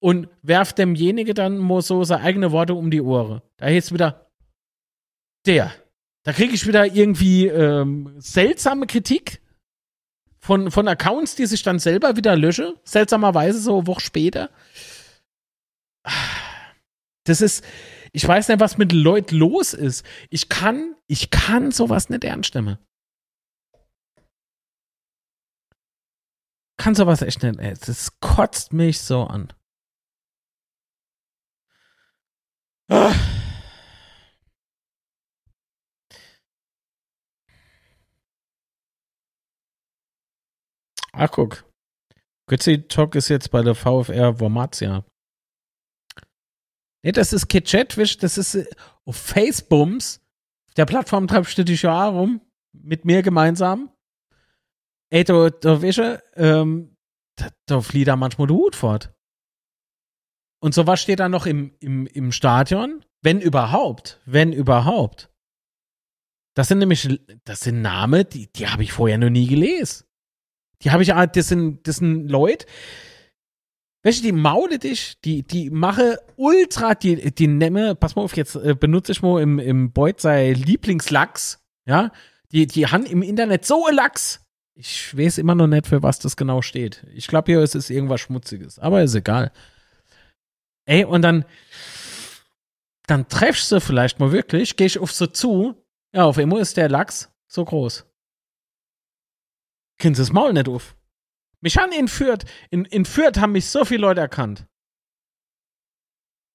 und werf demjenige dann mal so seine eigene Worte um die Ohren, da jetzt wieder der. Da kriege ich wieder irgendwie ähm, seltsame Kritik von, von Accounts, die sich dann selber wieder lösche, seltsamerweise so eine Woche später. Das ist, ich weiß nicht, was mit Leuten los ist. Ich kann, ich kann sowas nicht ernst nehmen. Kann sowas echt nicht, ey. Das kotzt mich so an. Ah. Ach, guck. Götzi Talk ist jetzt bei der VfR Wormatia. Nee, das ist Kitchetwisch, das ist äh, auf Facebooks. Der Plattform treibst du dich ja auch rum. Mit mir gemeinsam. Ey, du, du wische, ähm, da, da flieht da manchmal der Hut fort. Und so was steht da noch im, im, im Stadion? Wenn überhaupt. Wenn überhaupt. Das sind nämlich, das sind Namen, die, die habe ich vorher noch nie gelesen. Die habe ich, das sind, das sind Leute, welche die maule dich, die, die mache ultra, die, die nehme, pass mal auf, jetzt äh, benutze ich mal im, im Beut sei Lieblingslachs, ja, die, die haben im Internet so ein Lachs. Ich weiß immer noch nicht, für was das genau steht. Ich glaube hier, es ist irgendwas Schmutziges, aber ist egal. Ey, und dann, dann treffst du vielleicht mal wirklich, geh ich auf so zu, ja, auf einmal ist der Lachs so groß. Kind das Maul nicht auf. Mich haben in Fürth, in, in Fürth haben mich so viele Leute erkannt.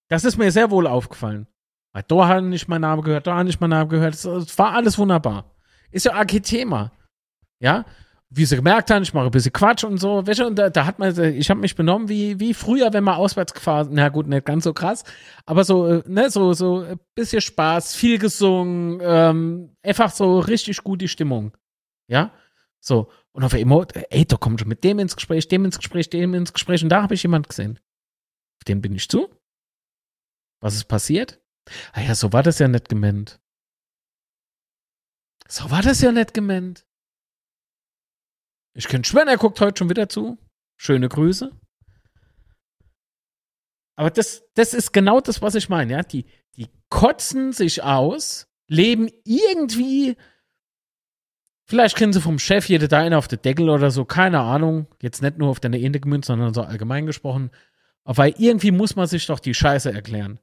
Das ist mir sehr wohl aufgefallen. Weil da hat nicht mein Name gehört, da hat nicht mein Name gehört. Es war alles wunderbar. Ist ja kein Thema. Ja? Wie sie gemerkt haben, ich mache ein bisschen Quatsch und so. Weißt du, und da, da hat man, ich habe mich benommen wie, wie früher, wenn man auswärts gefahren Na gut, nicht ganz so krass. Aber so, äh, ne, so, so ein bisschen Spaß, viel gesungen, ähm, einfach so richtig gute Stimmung. Ja? So. Und auf einmal, ey, da kommt schon mit dem ins Gespräch, dem ins Gespräch, dem ins Gespräch. Und da habe ich jemand gesehen. Auf den bin ich zu. Was ist passiert? Ah ja, so war das ja nicht gemeint. So war das ja nicht gemeint. Ich könnte schwören, er guckt heute schon wieder zu. Schöne Grüße. Aber das, das ist genau das, was ich meine. Ja? Die, die kotzen sich aus, leben irgendwie. Vielleicht kriegen sie vom Chef jede da eine auf den Deckel oder so, keine Ahnung. Jetzt nicht nur auf deine Ende sondern so allgemein gesprochen. Aber irgendwie muss man sich doch die Scheiße erklären.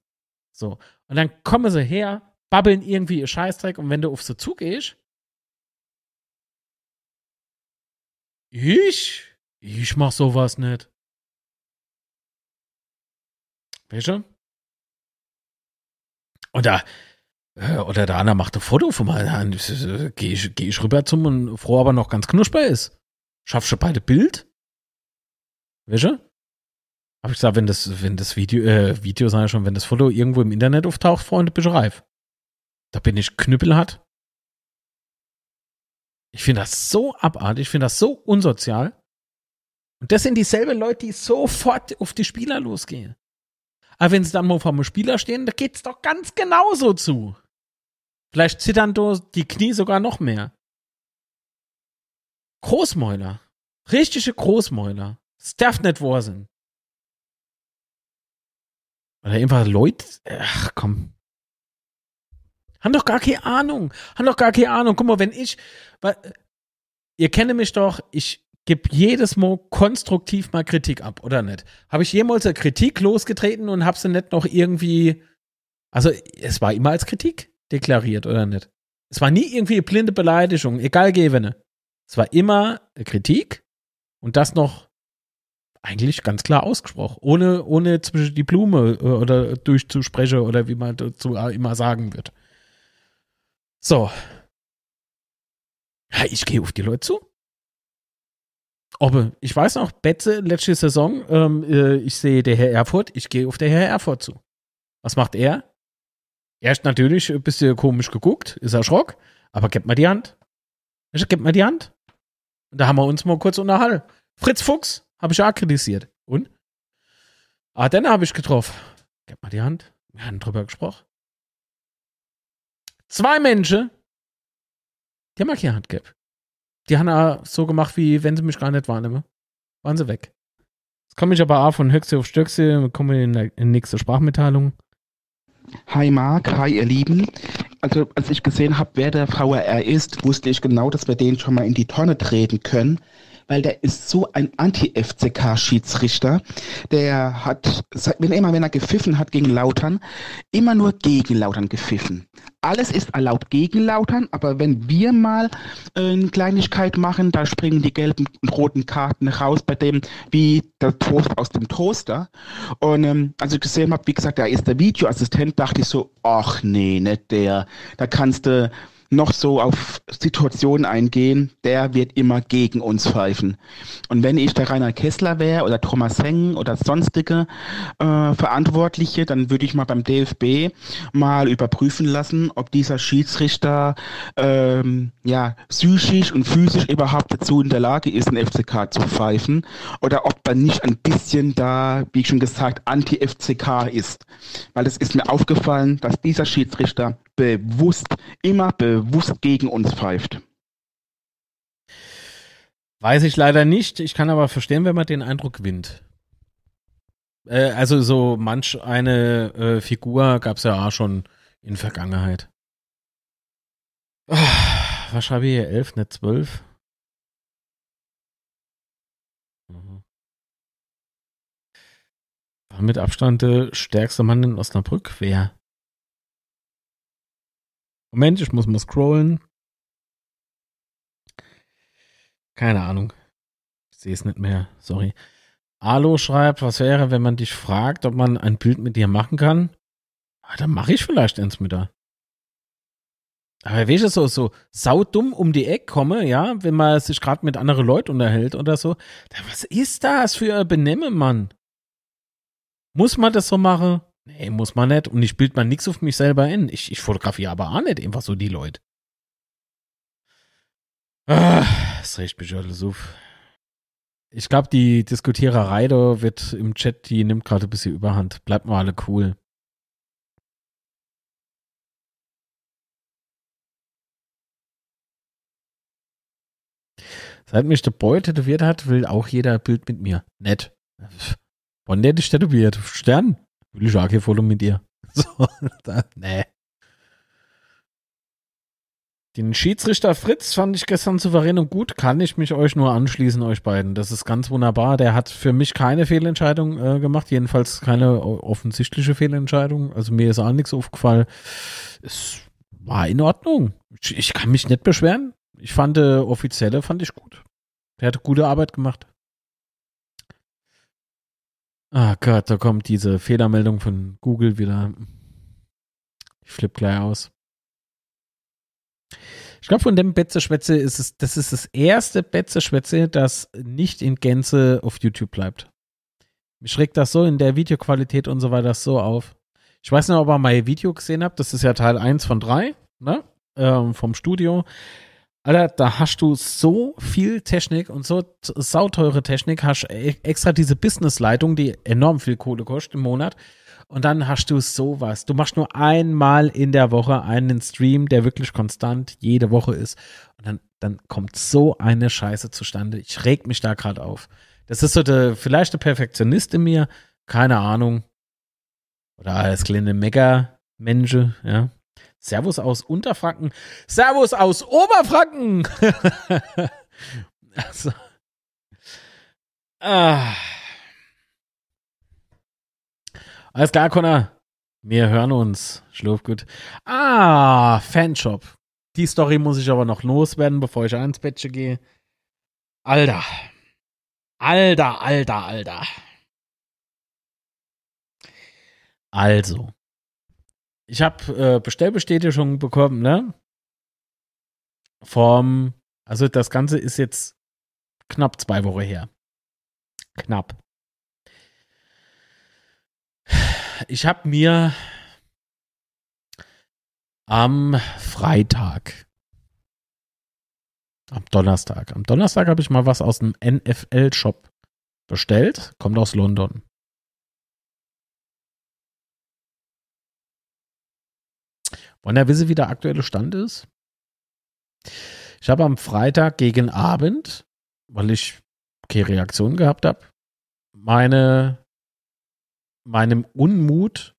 So. Und dann kommen sie her, babbeln irgendwie ihr Scheißdreck und wenn du auf sie zugehst, ich, ich mach sowas nicht. Weißt du? Oder, äh, oder der andere macht ein Foto von Hand. Gehe ich, geh ich rüber zum und froh aber noch ganz knusper ist. Schaffst du beide Bild? Weißt du? Hab ich gesagt, wenn das, wenn das Video, äh, Video ich schon, wenn das Foto irgendwo im Internet auftaucht, Freunde, bist du reif. Da bin ich knüppelhart. Ich finde das so abartig, ich finde das so unsozial. Und das sind dieselben Leute, die sofort auf die Spieler losgehen. Aber wenn sie dann mal vor dem Spieler stehen, da geht's doch ganz genauso zu. Vielleicht zittern die Knie sogar noch mehr. Großmäuler. Richtige Großmäuler. Darf nicht wahr sein. Oder einfach Leute. Ach komm. Haben doch gar keine Ahnung. Haben doch gar keine Ahnung. Guck mal, wenn ich. Ihr kennt mich doch, ich gebe jedes Mal konstruktiv mal Kritik ab, oder nicht? Habe ich jemals eine Kritik losgetreten und habe sie nicht noch irgendwie. Also, es war immer als Kritik deklariert, oder nicht? Es war nie irgendwie blinde Beleidigung, egal gewenne. Es war immer Kritik und das noch eigentlich ganz klar ausgesprochen, ohne, ohne zwischen die Blume äh, oder durchzusprechen oder wie man dazu immer sagen wird. So. Ja, ich gehe auf die Leute zu. Aber ich weiß noch, Betze, letzte Saison, ähm, äh, ich sehe der Herr Erfurt, ich gehe auf der Herr Erfurt zu. Was macht er? Erst natürlich ein bisschen komisch geguckt, ist erschrocken, aber gib mal die Hand. Gib mal die Hand. Und da haben wir uns mal kurz unterhalten. Fritz Fuchs habe ich auch kritisiert. Und? Ah, dann habe ich getroffen. Gib mal die Hand. Wir haben drüber gesprochen. Zwei Menschen, die haben keine Hand gegeben. Die haben auch so gemacht, wie wenn sie mich gar nicht wahrnehmen. Waren sie weg. Jetzt komme ich aber auch von Höchste auf Stöckse, kommen wir in die nächste Sprachmitteilung. Hi Marc, hi ihr Lieben. Also als ich gesehen habe, wer der VRR ist, wusste ich genau, dass wir den schon mal in die Tonne treten können weil der ist so ein Anti-FCK-Schiedsrichter. Der hat, wenn immer, wenn er gepfiffen hat gegen Lautern, immer nur gegen Lautern gepfiffen. Alles ist erlaubt gegen Lautern, aber wenn wir mal äh, eine Kleinigkeit machen, da springen die gelben und roten Karten raus, bei dem wie der Toast aus dem Toaster. Und ähm, als ich gesehen habe, wie gesagt, da ist der Videoassistent, dachte ich so, ach nee, nicht der. Da kannst du noch so auf Situationen eingehen, der wird immer gegen uns pfeifen. Und wenn ich der Rainer Kessler wäre oder Thomas Heng oder sonstige äh, Verantwortliche, dann würde ich mal beim DFB mal überprüfen lassen, ob dieser Schiedsrichter ähm, ja psychisch und physisch überhaupt dazu in der Lage ist, ein FCK zu pfeifen oder ob er nicht ein bisschen da, wie ich schon gesagt, anti-FCK ist. Weil es ist mir aufgefallen, dass dieser Schiedsrichter bewusst, immer bewusst gegen uns pfeift. Weiß ich leider nicht. Ich kann aber verstehen, wenn man den Eindruck gewinnt. Äh, also so manch eine äh, Figur gab es ja auch schon in Vergangenheit. Oh, was schreibe ich hier? Elf, nicht zwölf? Mhm. War mit Abstand der stärkste Mann in Osnabrück? Wer? Moment, ich muss mal scrollen. Keine Ahnung. Ich sehe es nicht mehr. Sorry. Alo schreibt, was wäre, wenn man dich fragt, ob man ein Bild mit dir machen kann? Ah, dann mache ich vielleicht eins mit dir. Aber weißt du, so, so saudumm um die Ecke komme, ja, wenn man sich gerade mit anderen Leuten unterhält oder so. Was ist das für ein Benehmen, Mann? Muss man das so machen? Nee, muss man nicht. Und ich bild mal nichts auf mich selber in. Ich, ich fotografiere aber auch nicht einfach so die Leute. Ah, das riecht mich alles auf. Ich glaube, die Diskutiererei da wird im Chat, die nimmt gerade ein bisschen überhand. Bleibt mal alle cool. Seit mich der Boy tätowiert hat, will auch jeder ein Bild mit mir. Nett. Wann der dich tätowiert? Stern? Will ich auch kein Foto mit dir. So, da, nee. Den Schiedsrichter Fritz fand ich gestern souverän und gut. Kann ich mich euch nur anschließen, euch beiden. Das ist ganz wunderbar. Der hat für mich keine Fehlentscheidung äh, gemacht. Jedenfalls keine offensichtliche Fehlentscheidung. Also mir ist auch nichts aufgefallen. Es war in Ordnung. Ich, ich kann mich nicht beschweren. Ich fand, äh, offizielle fand ich gut. Der hat gute Arbeit gemacht. Ah Gott, da kommt diese Fehlermeldung von Google wieder. Ich flipp gleich aus. Ich glaube, von dem Betze-Schwätze ist es, das ist das erste Betze-Schwätze, das nicht in Gänze auf YouTube bleibt. Mich schreckt das so in der Videoqualität und so weiter so auf. Ich weiß nicht, ob ihr mein Video gesehen habt. Das ist ja Teil 1 von 3, ne? Ähm, vom Studio. Alter, da hast du so viel Technik und so sauteure Technik, hast e-, extra diese Businessleitung, die enorm viel Kohle kostet im Monat. Und dann hast du sowas. Du machst nur einmal in der Woche einen Stream, der wirklich konstant jede Woche ist. Und dann, dann kommt so eine Scheiße zustande. Ich reg mich da gerade auf. Das ist so der, vielleicht der Perfektionist in mir. Keine Ahnung. Oder als kleine Mega-Mensch, ja. Servus aus Unterfranken. Servus aus Oberfranken. also. Ah. Alles klar, Connor. Wir hören uns. Schlaf gut. Ah, Fanshop. Die Story muss ich aber noch loswerden, bevor ich ins Bettchen gehe. Alter. Alter, alter, alter. Also. Ich habe äh, Bestellbestätigung bekommen, ne? Vom, also das Ganze ist jetzt knapp zwei Wochen her. Knapp ich habe mir am Freitag, am Donnerstag, am Donnerstag habe ich mal was aus dem NFL-Shop bestellt. Kommt aus London. Wollen ihr wissen, wie der aktuelle Stand ist? Ich habe am Freitag gegen Abend, weil ich keine Reaktion gehabt habe, meine meinem Unmut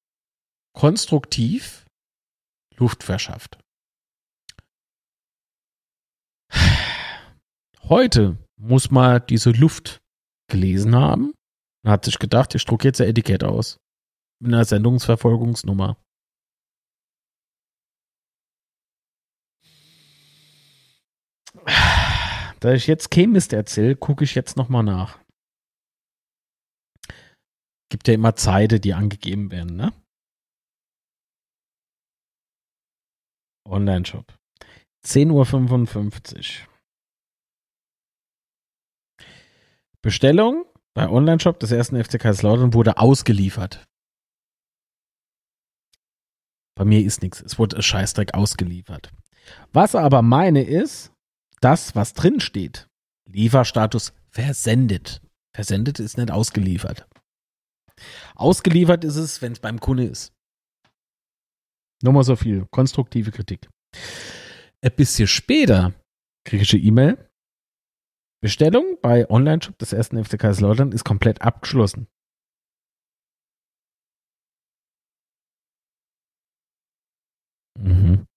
konstruktiv Luft verschafft. Heute muss man diese Luft gelesen haben und hat sich gedacht, ich drucke jetzt ein Etikett aus. Mit einer Sendungsverfolgungsnummer. Da ich jetzt kein Mist erzähle, gucke ich jetzt nochmal nach gibt ja immer Zeiten, die angegeben werden, ne? Online-Shop. 10.55 Uhr. Bestellung bei Online-Shop des ersten FC Kaiserslautern wurde ausgeliefert. Bei mir ist nichts. Es wurde Scheißdreck ausgeliefert. Was aber meine ist, das, was drin steht, Lieferstatus versendet. Versendet ist nicht ausgeliefert. Ausgeliefert ist es, wenn es beim Kunde ist. Nur mal so viel. Konstruktive Kritik. Ein bisschen später kriege ich eine E-Mail. Bestellung bei Online-Shop des ersten FC Kaiserslautern ist komplett abgeschlossen. Mhm.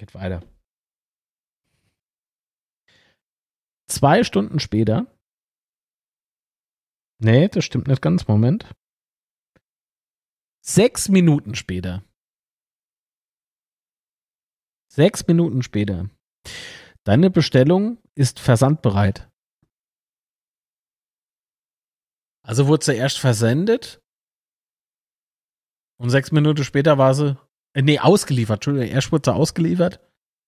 Geht weiter. Zwei Stunden später Nee, das stimmt nicht ganz. Moment. Sechs Minuten später. Sechs Minuten später. Deine Bestellung ist versandbereit. Also wurde sie erst versendet und sechs Minuten später war sie, nee, ausgeliefert, Entschuldigung, erst wurde sie ausgeliefert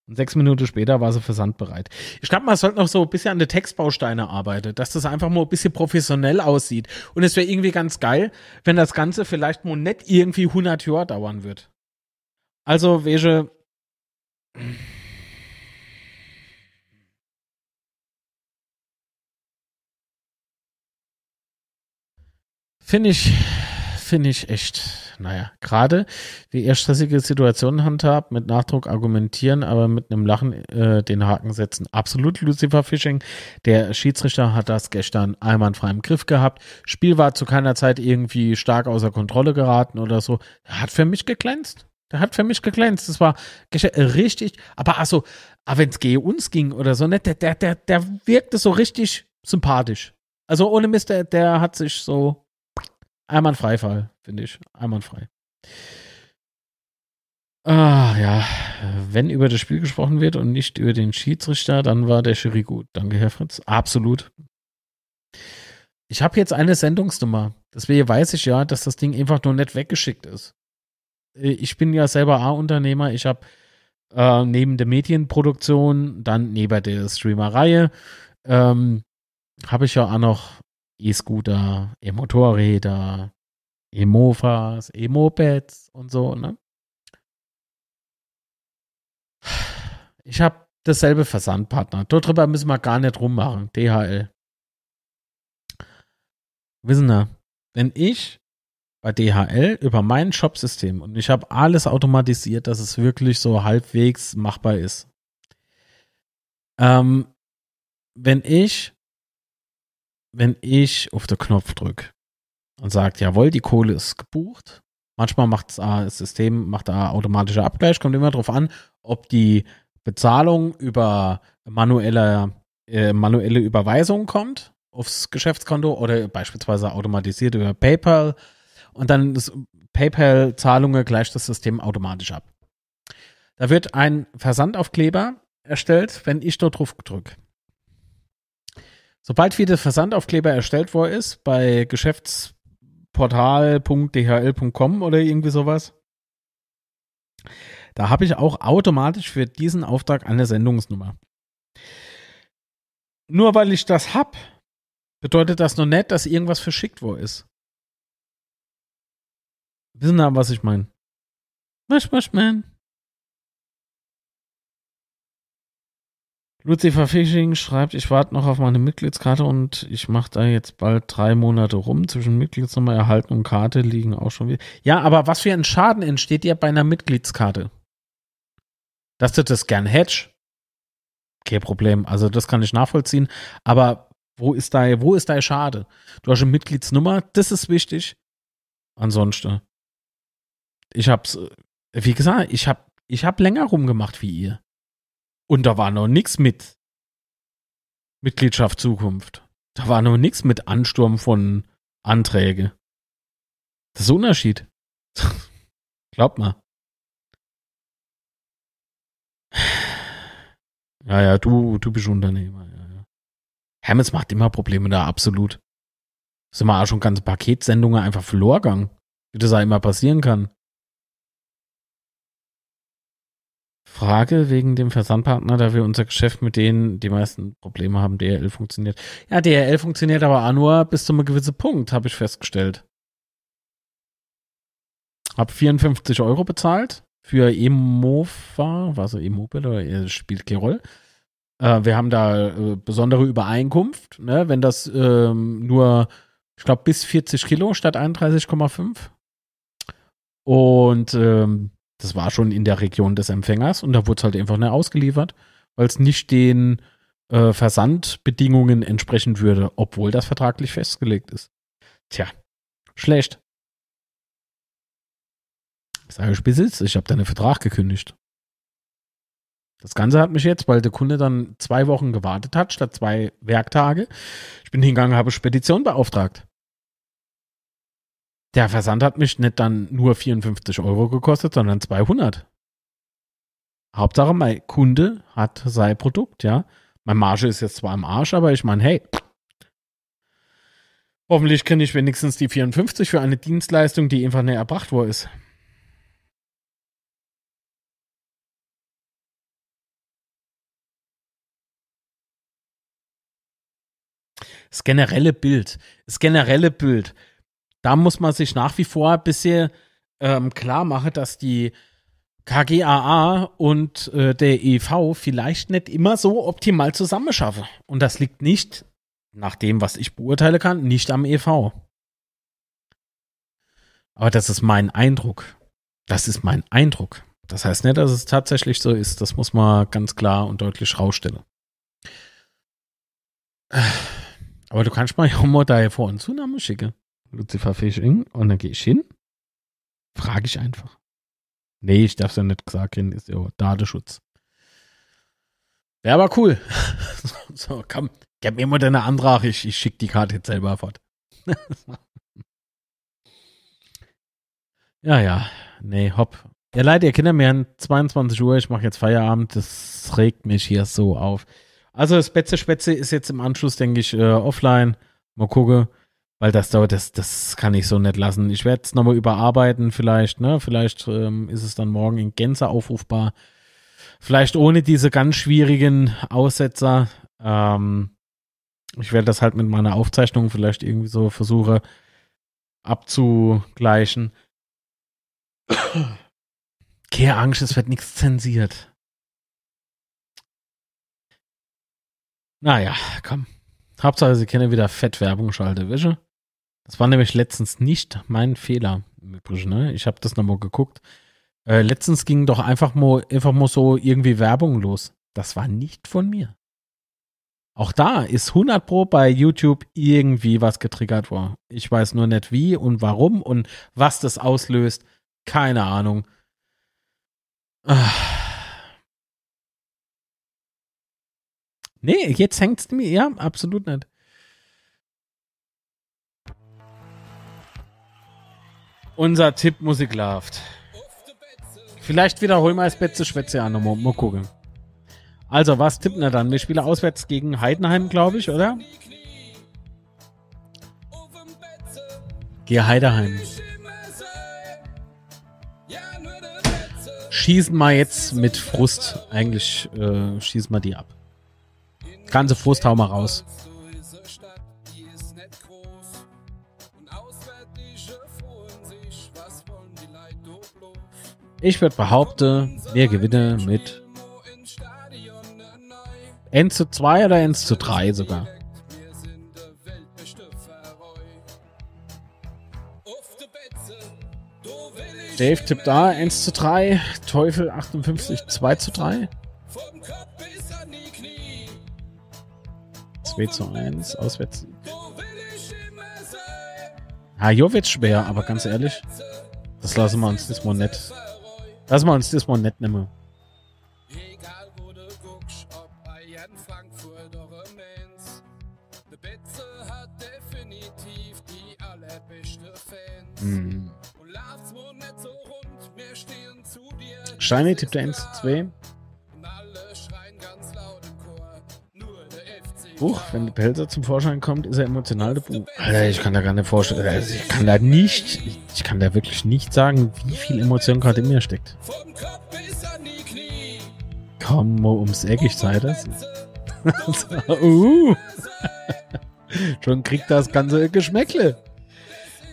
und sechs Minuten später war sie versandbereit. Ich glaube, man sollte noch so ein bisschen an den Textbausteine arbeiten, dass das einfach mal ein bisschen professionell aussieht. Und es wäre irgendwie ganz geil, wenn das Ganze vielleicht mal nicht irgendwie 100 Jahre dauern wird. Also, welche. Finde ich, finde ich echt, naja, gerade wie er stressige Situationen handhabt, mit Nachdruck argumentieren, aber mit einem Lachen äh, den Haken setzen. Absolut Lucifer Fishing. Der Schiedsrichter hat das gestern einwandfrei im Griff gehabt. Spiel war zu keiner Zeit irgendwie stark außer Kontrolle geraten oder so. Hat für mich geglänzt. Der hat für mich geglänzt. Das war richtig, aber also, wenn es uns ging oder so, ne, der, der, der, der wirkte so richtig sympathisch. Also ohne Mist, der, der hat sich so einwandfrei Fall, finde ich. Einwandfrei. Ah, ja. Wenn über das Spiel gesprochen wird und nicht über den Schiedsrichter, dann war der Jury gut. Danke, Herr Fritz. Absolut. Ich habe jetzt eine Sendungsnummer. Deswegen weiß ich ja, dass das Ding einfach nur nicht weggeschickt ist. Äh, ich bin ja selber A-Unternehmer. Ich habe äh, neben der Medienproduktion, dann neben der Streamerei, ähm, habe ich ja auch noch E-Scooter, E-Motorräder, E-Mofas, E-Mopeds und so, ne? Ich habe dasselbe Versandpartner. Darüber müssen wir gar nicht rummachen. DHL. Wissen Sie, wenn ich bei DHL über mein Shopsystem und ich habe alles automatisiert, dass es wirklich so halbwegs machbar ist. Ähm, wenn ich, wenn ich auf den Knopf drücke und sagt, jawohl, die Kohle ist gebucht, manchmal macht das System, macht da automatischer Abgleich, kommt immer darauf an, ob die Bezahlung über manuelle, äh, manuelle Überweisung kommt aufs Geschäftskonto oder beispielsweise automatisiert über PayPal und dann PayPal-Zahlungen gleicht das System automatisch ab. Da wird ein Versandaufkleber erstellt, wenn ich dort drauf drücke. Sobald wieder Versandaufkleber erstellt worden ist, bei geschäftsportal.dhl.com oder irgendwie sowas, da habe ich auch automatisch für diesen Auftrag eine Sendungsnummer. Nur weil ich das habe, bedeutet das noch nicht, dass irgendwas verschickt worden ist. Wissen Sie, was ich meine? Was, was, man? Lucifer Fishing schreibt, ich warte noch auf meine Mitgliedskarte und ich mache da jetzt bald drei Monate rum. Zwischen Mitgliedsnummer erhalten und Karte liegen auch schon wieder. Ja, aber was für ein Schaden entsteht dir bei einer Mitgliedskarte? Dass du das gern hättest? Kein Problem. Also das kann ich nachvollziehen. Aber wo ist da, wo ist da Schade? Du hast eine Mitgliedsnummer, das ist wichtig. Ansonsten. Ich hab's, wie gesagt, ich hab, ich hab länger rumgemacht wie ihr. Und da war noch nichts mit Mitgliedschaft Zukunft. Da war noch nichts mit Ansturm von Anträge. Das ist ein Unterschied. Glaubt mal. Ja, ja, du, du bist Unternehmer. Ja, ja. Hermes macht immer Probleme da, absolut. Sind wir auch schon ganze Paketsendungen einfach verloren gegangen. Wie das auch immer passieren kann. Frage wegen dem Versandpartner, da wir unser Geschäft mit denen die meisten Probleme haben, DRL funktioniert. Ja, DRL funktioniert aber nur bis zu einem gewissen Punkt, habe ich festgestellt. Hab 54 Euro bezahlt für Emova, war so E-Mobile oder spielt keine Rolle. Äh, wir haben da äh, besondere Übereinkunft, ne, wenn das ähm, nur, ich glaube, bis 40 Kilo statt 31,5. Und ähm, das war schon in der Region des Empfängers und da wurde es halt einfach nicht ausgeliefert, weil es nicht den äh, Versandbedingungen entsprechen würde, obwohl das vertraglich festgelegt ist. Tja, schlecht. Ich sage Spitzel, ich habe deinen Vertrag gekündigt. Das Ganze hat mich jetzt, weil der Kunde dann zwei Wochen gewartet hat, statt zwei Werktage. Ich bin hingegangen, habe Spedition beauftragt. Der Versand hat mich nicht dann nur 54 Euro gekostet, sondern 200. Hauptsache, mein Kunde hat sein Produkt, ja. Mein Marge ist jetzt zwar im Arsch, aber ich meine, hey, hoffentlich kriege ich wenigstens die 54 für eine Dienstleistung, die einfach nicht erbracht worden ist. Das generelle Bild, das generelle Bild da muss man sich nach wie vor ein bisschen ähm, klar machen, dass die KGAA und äh, der EV vielleicht nicht immer so optimal zusammenschaffen. Und das liegt nicht, nach dem, was ich beurteilen kann, nicht am EV. Aber das ist mein Eindruck. Das ist mein Eindruck. Das heißt nicht, dass es tatsächlich so ist. Das muss man ganz klar und deutlich rausstellen. Aber du kannst mal mal da vor und Zunahme schicken. Lucifer Fishing. Und dann gehe ich hin. Frage ich einfach. Nee, ich darf es ja nicht gesagt haben, ist ja Datenschutz. Wäre aber cool. so, komm, gib mir mal deine Antrag, ich, ich schicke die Karte jetzt selber fort. ja, ja, nee, hopp. Ja, leider, ihr Kinder, wir haben 22 Uhr, ich mache jetzt Feierabend, das regt mich hier so auf. Also, das Spätze Spätze ist jetzt im Anschluss, denke ich, äh, offline. Mal gucken, weil das dauert, das, das kann ich so nicht lassen. Ich werde es nochmal überarbeiten, vielleicht, ne? Vielleicht ähm, ist es dann morgen in Gänze aufrufbar. Vielleicht ohne diese ganz schwierigen Aussetzer. Ähm, ich werde das halt mit meiner Aufzeichnung vielleicht irgendwie so versuche abzugleichen. Keine Angst, es wird nichts zensiert. Naja, komm. Hauptsache, sie kennen wieder Fettwerbung, schalte Wäsche. Das war nämlich letztens nicht mein Fehler. Ne? Ich habe das nochmal geguckt. Äh, letztens ging doch einfach mal, einfach mal so irgendwie Werbung los. Das war nicht von mir. Auch da ist 100 Pro bei YouTube irgendwie was getriggert worden. Ich weiß nur nicht wie und warum und was das auslöst. Keine Ahnung. Ah. Nee, jetzt hängt es mir. Ja, absolut nicht. Unser Tipp Musiklaft. Vielleicht wiederholen wir das Betze Schwätze an. Mal, mal gucken. Also, was tippen wir dann? Wir spielen auswärts gegen Heidenheim, glaube ich, oder? Geh Heidenheim. Schießen wir jetzt mit Frust. Eigentlich äh, schießen wir die ab. Ganze Frust hauen wir raus. Ich würde behaupten, wir gewinnen mit N zu 2 oder N zu 3 sogar. Dave tippt da 1 zu 3, Teufel 58 2 zu 3. 2 zu 1, auswärts. Ja, Jovic schwer, aber ganz ehrlich, das lassen wir uns diesmal nicht Lass mal uns das mal nett nehmen. Egal wo du guckst, ob Bayern, Frankfurt oder Mainz. Der Betze hat definitiv die allerbeste Fans. Mhm. Und lauf's wohl nicht so rund, wir stehen zu dir. Shiny tippt der 1 zu 2. Buch, wenn der Pelzer zum Vorschein kommt, ist er emotional. Alter, ich kann da gar nicht vorstellen. Also ich kann da nicht, ich kann da wirklich nicht sagen, wie viel Emotion gerade in mir steckt. Komm ums Eck, ich zeige das. uh. Schon kriegt das ganze Geschmäckle.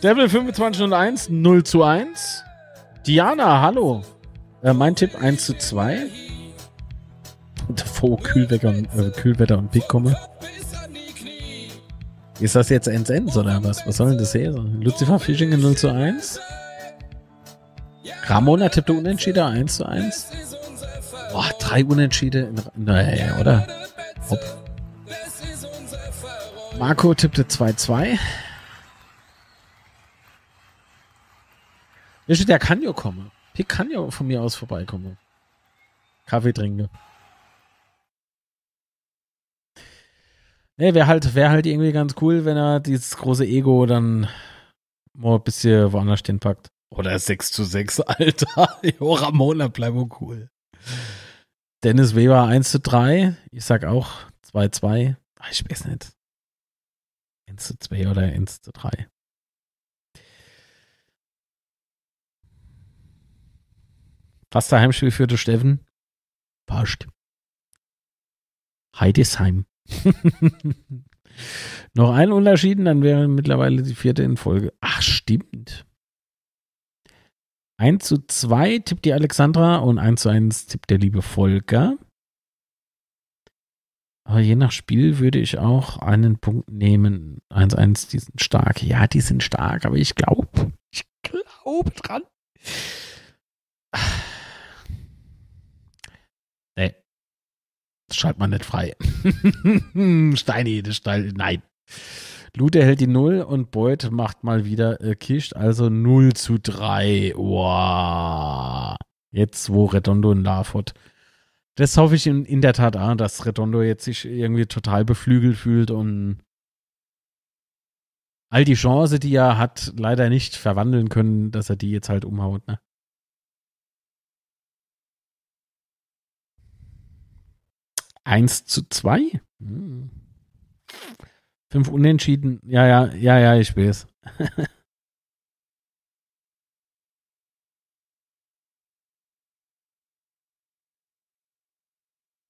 Devil 2501, 0 zu 1. Diana, hallo. Äh, mein Tipp 1 zu 2 davor Kühlwetter und, äh, Kühlwetter und Pick komme. Ist das jetzt Ends Ends oder was? Was soll denn das her? Lucifer Fishing in 0 zu 1. Ramona tippte Unentschieden 1 zu 1. Boah, drei Unentschieden. Naja, oder? Hopp. Marco tippte 2-2. Der kann ja kommen. Pick kann ja von mir aus vorbeikommen. Kaffee trinken. Nee, wäre halt, wär halt irgendwie ganz cool, wenn er dieses große Ego dann mal ein bisschen woanders stehen packt. Oder 6 zu 6, Alter. jo, Ramona, bleib cool. Dennis Weber 1 zu 3. Ich sag auch 2 zu 2. Ach, ich weiß nicht. 1 zu 2 oder 1 zu 3. Was der Heimspiel führte Steffen? Passt. Heidesheim. Noch ein Unterschied, dann wäre mittlerweile die vierte in Folge. Ach, stimmt. 1 zu 2 tippt die Alexandra und 1 zu 1 tippt der liebe Volker. Aber je nach Spiel würde ich auch einen Punkt nehmen. 1-1, die sind stark. Ja, die sind stark, aber ich glaube, ich glaube, dran. Nee. Das schaltet man nicht frei. Steini, das Stein, nein. Lute hält die Null und Beuth macht mal wieder äh, Kischt, also 0 zu 3. Wow. Jetzt, wo Redondo Love hat. Das hoffe ich in, in der Tat auch, dass Redondo jetzt sich irgendwie total beflügelt fühlt und all die Chance, die er hat, leider nicht verwandeln können, dass er die jetzt halt umhaut, ne? Eins zu zwei? Hm. Fünf Unentschieden. Ja, ja, ja, ja, ich weiß.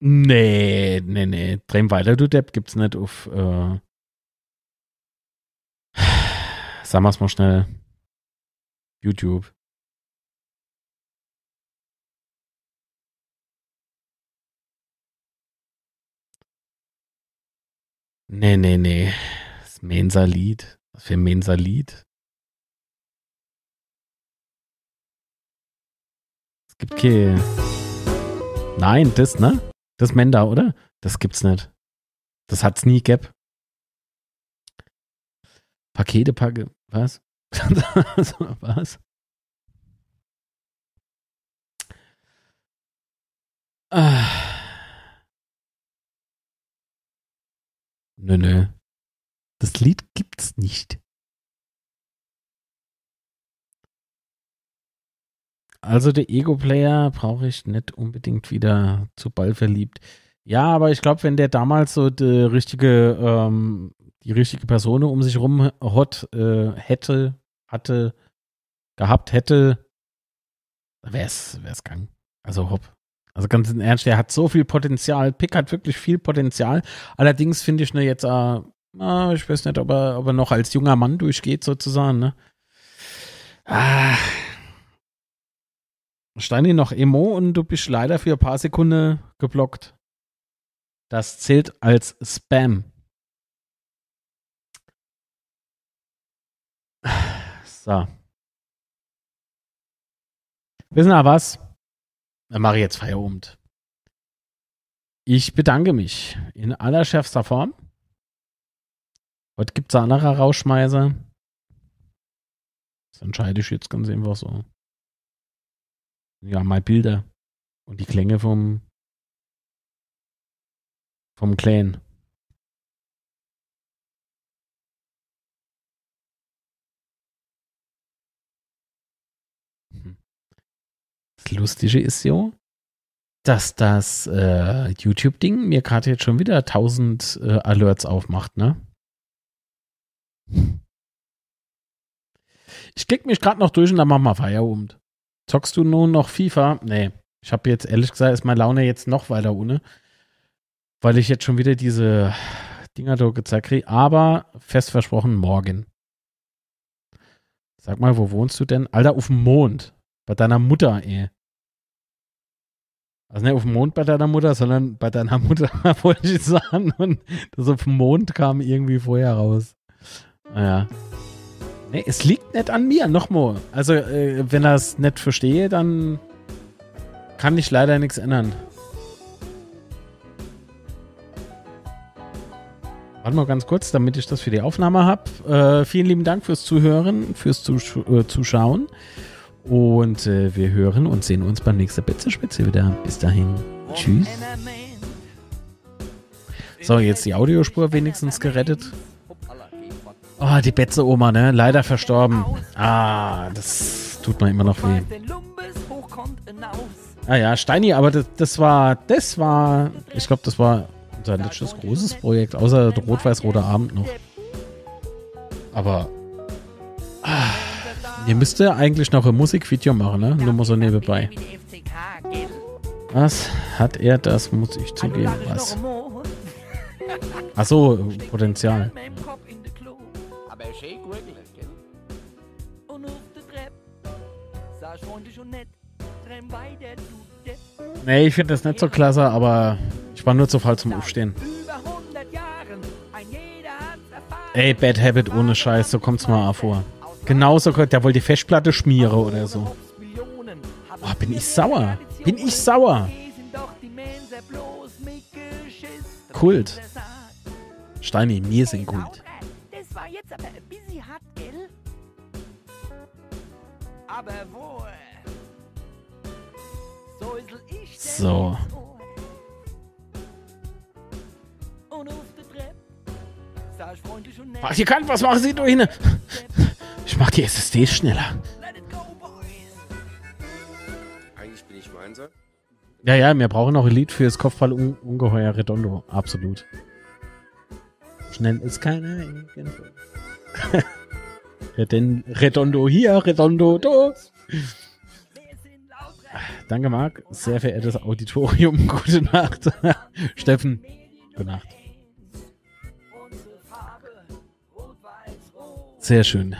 nee, nee, nee. Drehen weiter, du Depp, gibt's nicht auf. Äh Sagen wir es mal schnell. YouTube. Nee, nee, nee. Das Mensa-Lied. Was für ein Mensa-Lied? Es gibt keine. Nein, das, ne? Das Menda, oder? Das gibt's nicht. Das hat's nie gab. Pakete packe. Was? Was? Ah. Nö, nö. Das Lied gibt's nicht. Also der Ego-Player brauche ich nicht unbedingt wieder zu Ball verliebt. Ja, aber ich glaube, wenn der damals so die richtige, ähm, die richtige Person um sich rum hat, äh, hätte, hatte, gehabt hätte, wäre es gegangen. Also hopp. Also ganz im Ernst, der hat so viel Potenzial. Pick hat wirklich viel Potenzial. Allerdings finde ich ne jetzt, äh, ich weiß nicht, ob er, ob er noch als junger Mann durchgeht sozusagen. Ne? Ah. Steini noch Emo und du bist leider für ein paar Sekunden geblockt. Das zählt als Spam. So. Wissen wir was? Dann mache ich jetzt Feierabend. Ich bedanke mich in allerschärfster Form. Heute gibt es andere Rauschmeißer. Das entscheide ich jetzt ganz einfach so. Ja, mal Bilder und die Klänge vom vom Clan. Lustige ist so, dass das äh, YouTube-Ding mir gerade jetzt schon wieder 1000 äh, Alerts aufmacht, ne? Ich klick mich gerade noch durch und dann mach mal Feierabend. Zockst du nun noch FIFA? Nee. Ich habe jetzt ehrlich gesagt, ist meine Laune jetzt noch weiter ohne. Weil ich jetzt schon wieder diese Dinger da gezeigt kriege. Aber fest versprochen, morgen. Sag mal, wo wohnst du denn? Alter, auf dem Mond. Bei deiner Mutter, ey. Also nicht auf dem Mond bei deiner Mutter, sondern bei deiner Mutter, wollte ich sagen. Und das auf dem Mond kam irgendwie vorher raus. Naja. Nee, es liegt nicht an mir, nochmal. Also, äh, wenn er es nicht verstehe, dann kann ich leider nichts ändern. Warte mal ganz kurz, damit ich das für die Aufnahme habe. Äh, vielen lieben Dank fürs Zuhören, fürs Zusch äh, Zuschauen. Und äh, wir hören und sehen uns beim nächsten Betze-Spitze wieder. Bis dahin. Tschüss. So, jetzt die Audiospur wenigstens gerettet. Oh, die Betze-Oma, ne? Leider verstorben. Ah, das tut mir immer noch weh. Ah ja, Steini, aber das, das war, das war, ich glaube, das war unser letztes großes Projekt, außer Rot-Weiß-Roter Abend noch. Aber, ah. Ihr müsst ja eigentlich noch ein Musikvideo machen, ne? Nur mal so nebenbei. Was hat er? Das muss ich zugeben. Was? Achso, Potenzial. Nee, ich finde das nicht so klasse, aber ich war nur zu faul zum Aufstehen. Ey, Bad Habit ohne Scheiß, so kommt's mal vor. Genauso, der wollte die Festplatte schmieren oder so. Oh, bin ich sauer. Bin ich sauer. Kult. Steini, mir sind Kult. Das war jetzt aber ein bisschen hart, gell? Aber wo? So. Ach, ihr kann, was machen Sie durch? Ich mach die SSDs schneller. Eigentlich bin ich Mainzer. Ja, ja, wir brauchen noch Elite fürs Kopfball-Ungeheuer Redondo. Absolut. Schnell ist keiner. Redondo hier, Redondo dort. Danke, Marc. Sehr verehrtes Auditorium. Gute Nacht. Steffen, gute Nacht. Sehr schön.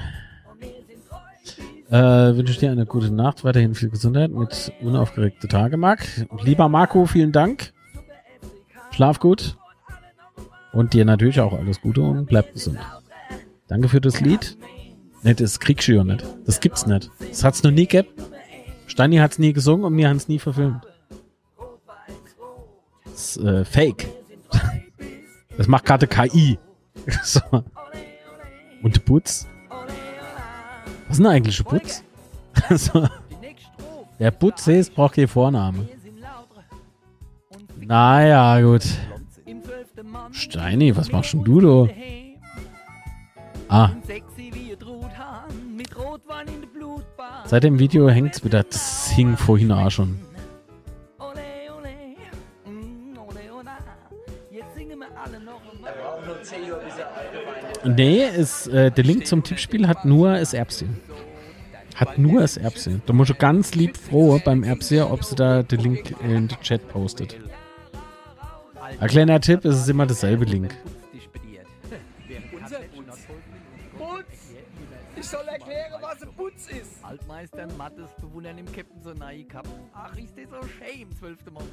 Äh, wünsche ich dir eine gute Nacht, weiterhin viel Gesundheit mit unaufgeregte Tage, Marc. Lieber Marco, vielen Dank. Schlaf gut. Und dir natürlich auch alles Gute und bleib gesund. Danke für das Lied. Ne, das kriegst du ja nicht. Das gibt's nicht. Das hat's noch nie gegeben. Steini hat's nie gesungen und mir haben's nie verfilmt. Das ist äh, Fake. Das macht gerade KI. so. Und Putz? Was ist denn eigentlich Putz? so. Der Putz ist, braucht hier Vorname. Naja, gut. Steini, was machst denn du, du? Ah. Seit dem Video hängt's wieder. Das hing vorhin auch schon. Nee, ist, äh, der Link zum Tippspiel hat nur das Erbschen. Hat nur das Erbschen. Da musst du ganz lieb froh beim Erbsen, ob sie da den Link in den Chat postet. Ein kleiner Tipp, es ist immer dasselbe Link. Ich soll erklären, was ein Putz ist. Altmeister Mattes bewundern im Captain so nahe gehabt. Ach, ist das so schön, zwölfte Mann.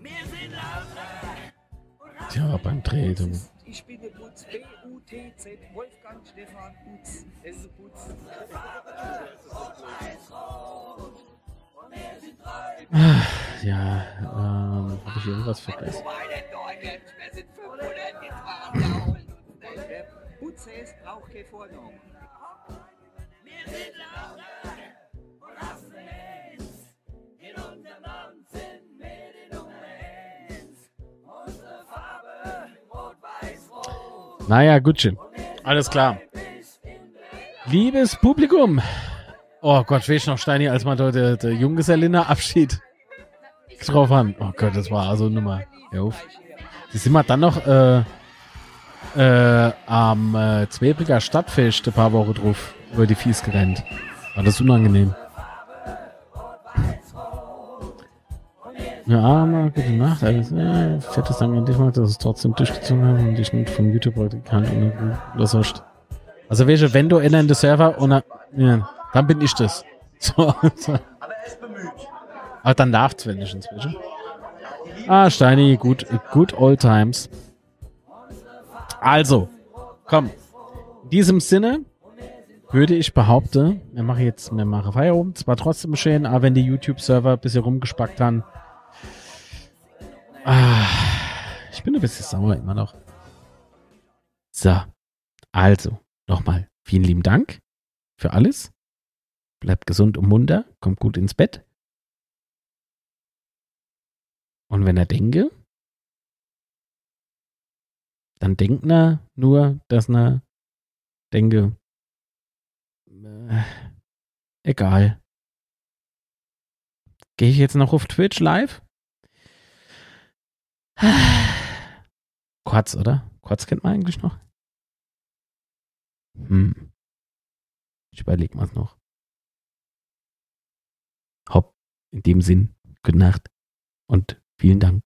Wir sind lauter. Tja, beim Treten. Ich bin der Putz. B-U-T-Z. Wolfgang Stefan Putz. Es ist ein ja, ähm, habe ich irgendwas vergessen? Putz ist, braucht keine Vornung. Naja, gut schön. Alles klar. Liebes Publikum. Oh Gott, weiß noch Steini, als man dort der, Junggesellinnen Abschied drauf haben. Oh Gott, das war also Nummer. Ja, Die sind wir dann noch äh, äh, am äh, Zwebriger Stadtfest ein paar Wochen drauf über die Fies gerannt. War das unangenehm. Ja, mal gute Nacht. Alles, äh, fettes Dank an dich, dass es trotzdem durchgezogen hast und dich nicht vom YouTube-Praktikant oder hast. Also, welche, wenn du in den Server und ja, dann bin ich das. So, so. Aber er dann darf es wenigstens, inzwischen. Ah, Steini, gut, good old times. Also, komm. In diesem Sinne würde ich behaupten, wir machen jetzt, wir machen Feierabend, zwar trotzdem schön, aber wenn die YouTube-Server ein bisschen rumgespackt haben, ah, ich bin ein bisschen sauer immer noch. So, also, nochmal vielen lieben Dank für alles. Bleibt gesund und munter, kommt gut ins Bett. Und wenn er denke, dann denkt er nur, dass er denke, äh, egal. Gehe ich jetzt noch auf Twitch live? Quatsch, oder? Quatsch kennt man eigentlich noch? Hm. Ich überlege mal noch. Hopp, in dem Sinn, gute Nacht und vielen Dank.